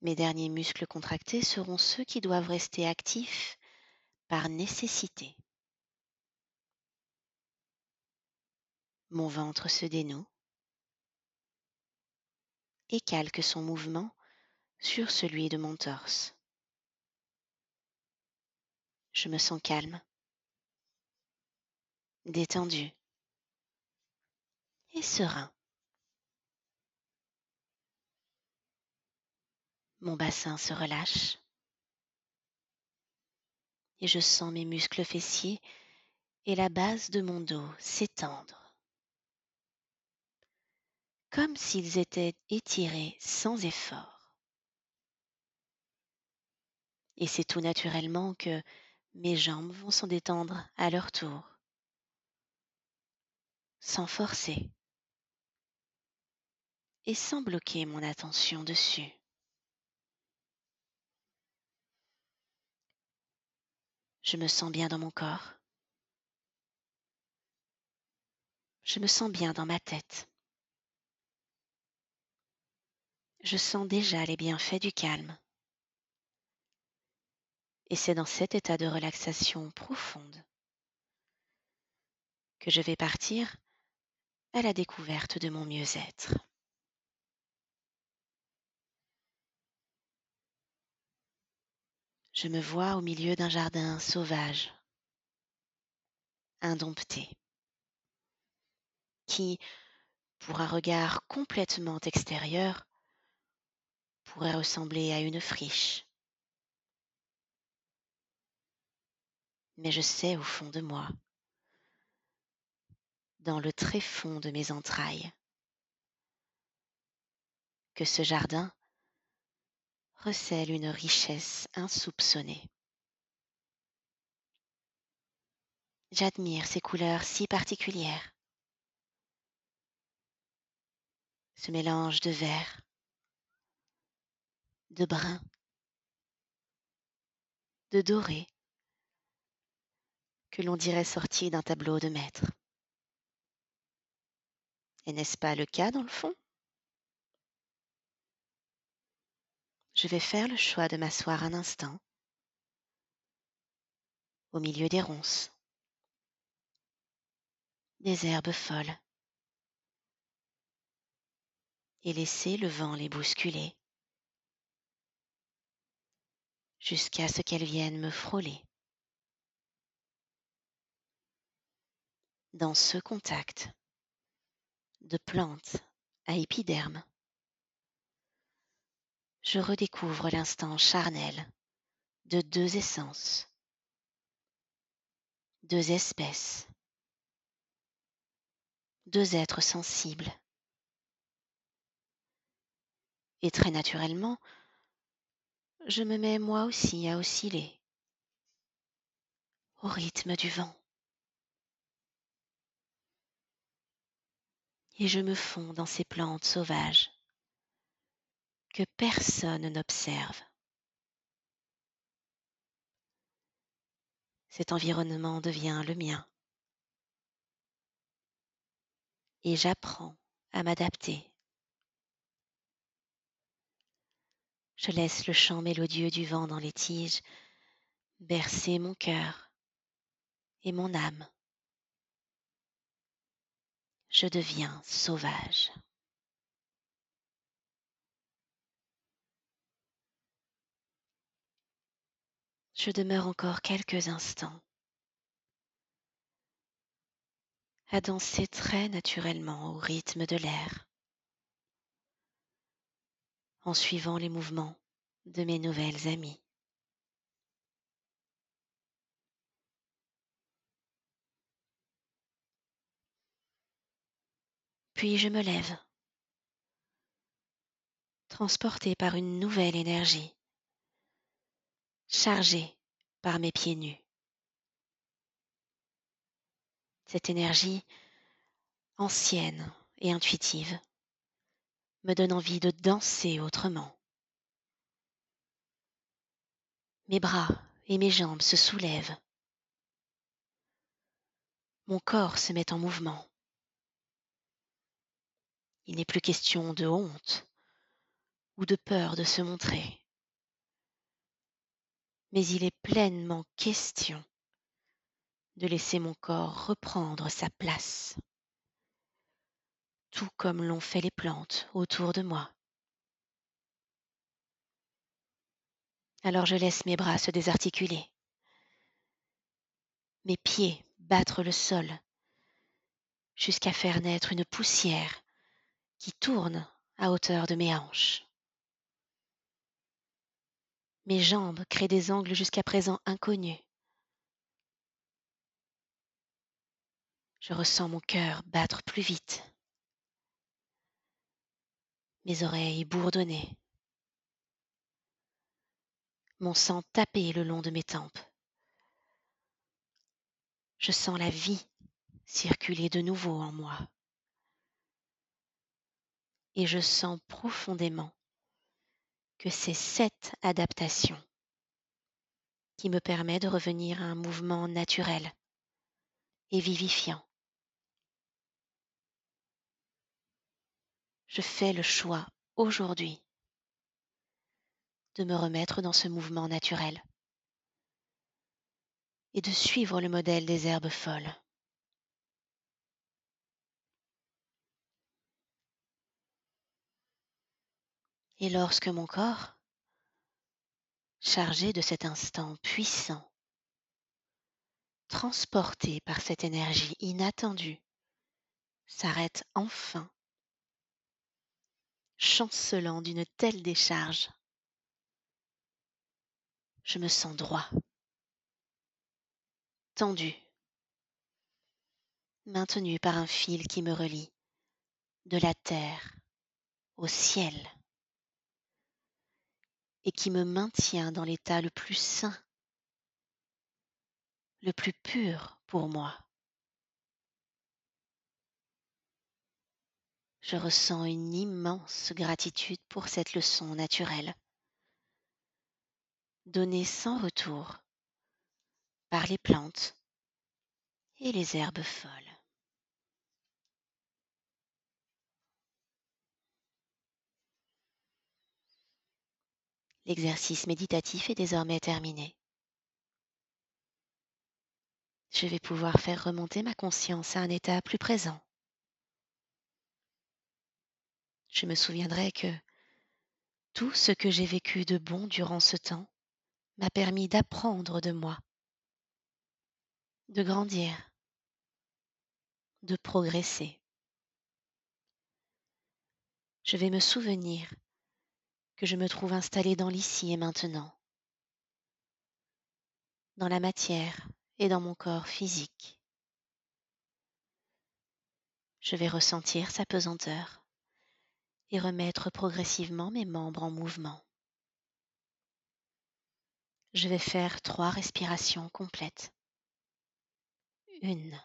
Mes derniers muscles contractés seront ceux qui doivent rester actifs par nécessité. Mon ventre se dénoue et calque son mouvement sur celui de mon torse. Je me sens calme, détendu et serein. Mon bassin se relâche et je sens mes muscles fessiers et la base de mon dos s'étendre, comme s'ils étaient étirés sans effort. Et c'est tout naturellement que mes jambes vont s'en détendre à leur tour, sans forcer et sans bloquer mon attention dessus. Je me sens bien dans mon corps. Je me sens bien dans ma tête. Je sens déjà les bienfaits du calme. Et c'est dans cet état de relaxation profonde que je vais partir à la découverte de mon mieux-être. Je me vois au milieu d'un jardin sauvage, indompté, qui, pour un regard complètement extérieur, pourrait ressembler à une friche. Mais je sais au fond de moi dans le très fond de mes entrailles, que ce jardin recèle une richesse insoupçonnée. J'admire ces couleurs si particulières, ce mélange de vert, de brun, de doré, que l'on dirait sorti d'un tableau de maître. Et n'est-ce pas le cas dans le fond? Je vais faire le choix de m'asseoir un instant au milieu des ronces, des herbes folles, et laisser le vent les bousculer. Jusqu'à ce qu'elles viennent me frôler. Dans ce contact, de plantes à épiderme, je redécouvre l'instant charnel de deux essences, deux espèces, deux êtres sensibles. Et très naturellement, je me mets moi aussi à osciller au rythme du vent. et je me fonds dans ces plantes sauvages que personne n'observe. Cet environnement devient le mien et j'apprends à m'adapter. Je laisse le chant mélodieux du vent dans les tiges bercer mon cœur et mon âme je deviens sauvage. Je demeure encore quelques instants. À danser très naturellement au rythme de l'air, en suivant les mouvements de mes nouvelles amies. Puis je me lève, transporté par une nouvelle énergie, chargée par mes pieds nus. Cette énergie ancienne et intuitive me donne envie de danser autrement. Mes bras et mes jambes se soulèvent. Mon corps se met en mouvement. Il n'est plus question de honte ou de peur de se montrer, mais il est pleinement question de laisser mon corps reprendre sa place, tout comme l'ont fait les plantes autour de moi. Alors je laisse mes bras se désarticuler, mes pieds battre le sol, jusqu'à faire naître une poussière qui tourne à hauteur de mes hanches. Mes jambes créent des angles jusqu'à présent inconnus. Je ressens mon cœur battre plus vite, mes oreilles bourdonner, mon sang taper le long de mes tempes. Je sens la vie circuler de nouveau en moi et je sens profondément que c'est cette adaptation qui me permet de revenir à un mouvement naturel et vivifiant. Je fais le choix aujourd'hui de me remettre dans ce mouvement naturel et de suivre le modèle des herbes folles. Et lorsque mon corps, chargé de cet instant puissant, transporté par cette énergie inattendue, s'arrête enfin, chancelant d'une telle décharge, je me sens droit, tendu, maintenu par un fil qui me relie de la terre au ciel et qui me maintient dans l'état le plus sain, le plus pur pour moi. Je ressens une immense gratitude pour cette leçon naturelle, donnée sans retour par les plantes et les herbes folles. L'exercice méditatif est désormais terminé. Je vais pouvoir faire remonter ma conscience à un état plus présent. Je me souviendrai que tout ce que j'ai vécu de bon durant ce temps m'a permis d'apprendre de moi, de grandir, de progresser. Je vais me souvenir que je me trouve installé dans l'ici et maintenant, dans la matière et dans mon corps physique. Je vais ressentir sa pesanteur et remettre progressivement mes membres en mouvement. Je vais faire trois respirations complètes. Une.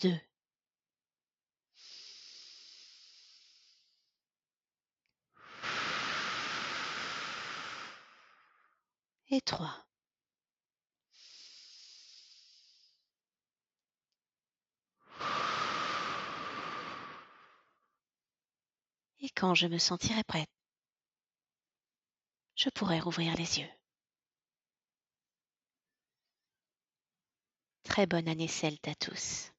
Deux, et trois. Et quand je me sentirai prête, je pourrai rouvrir les yeux. Très bonne année celte à tous.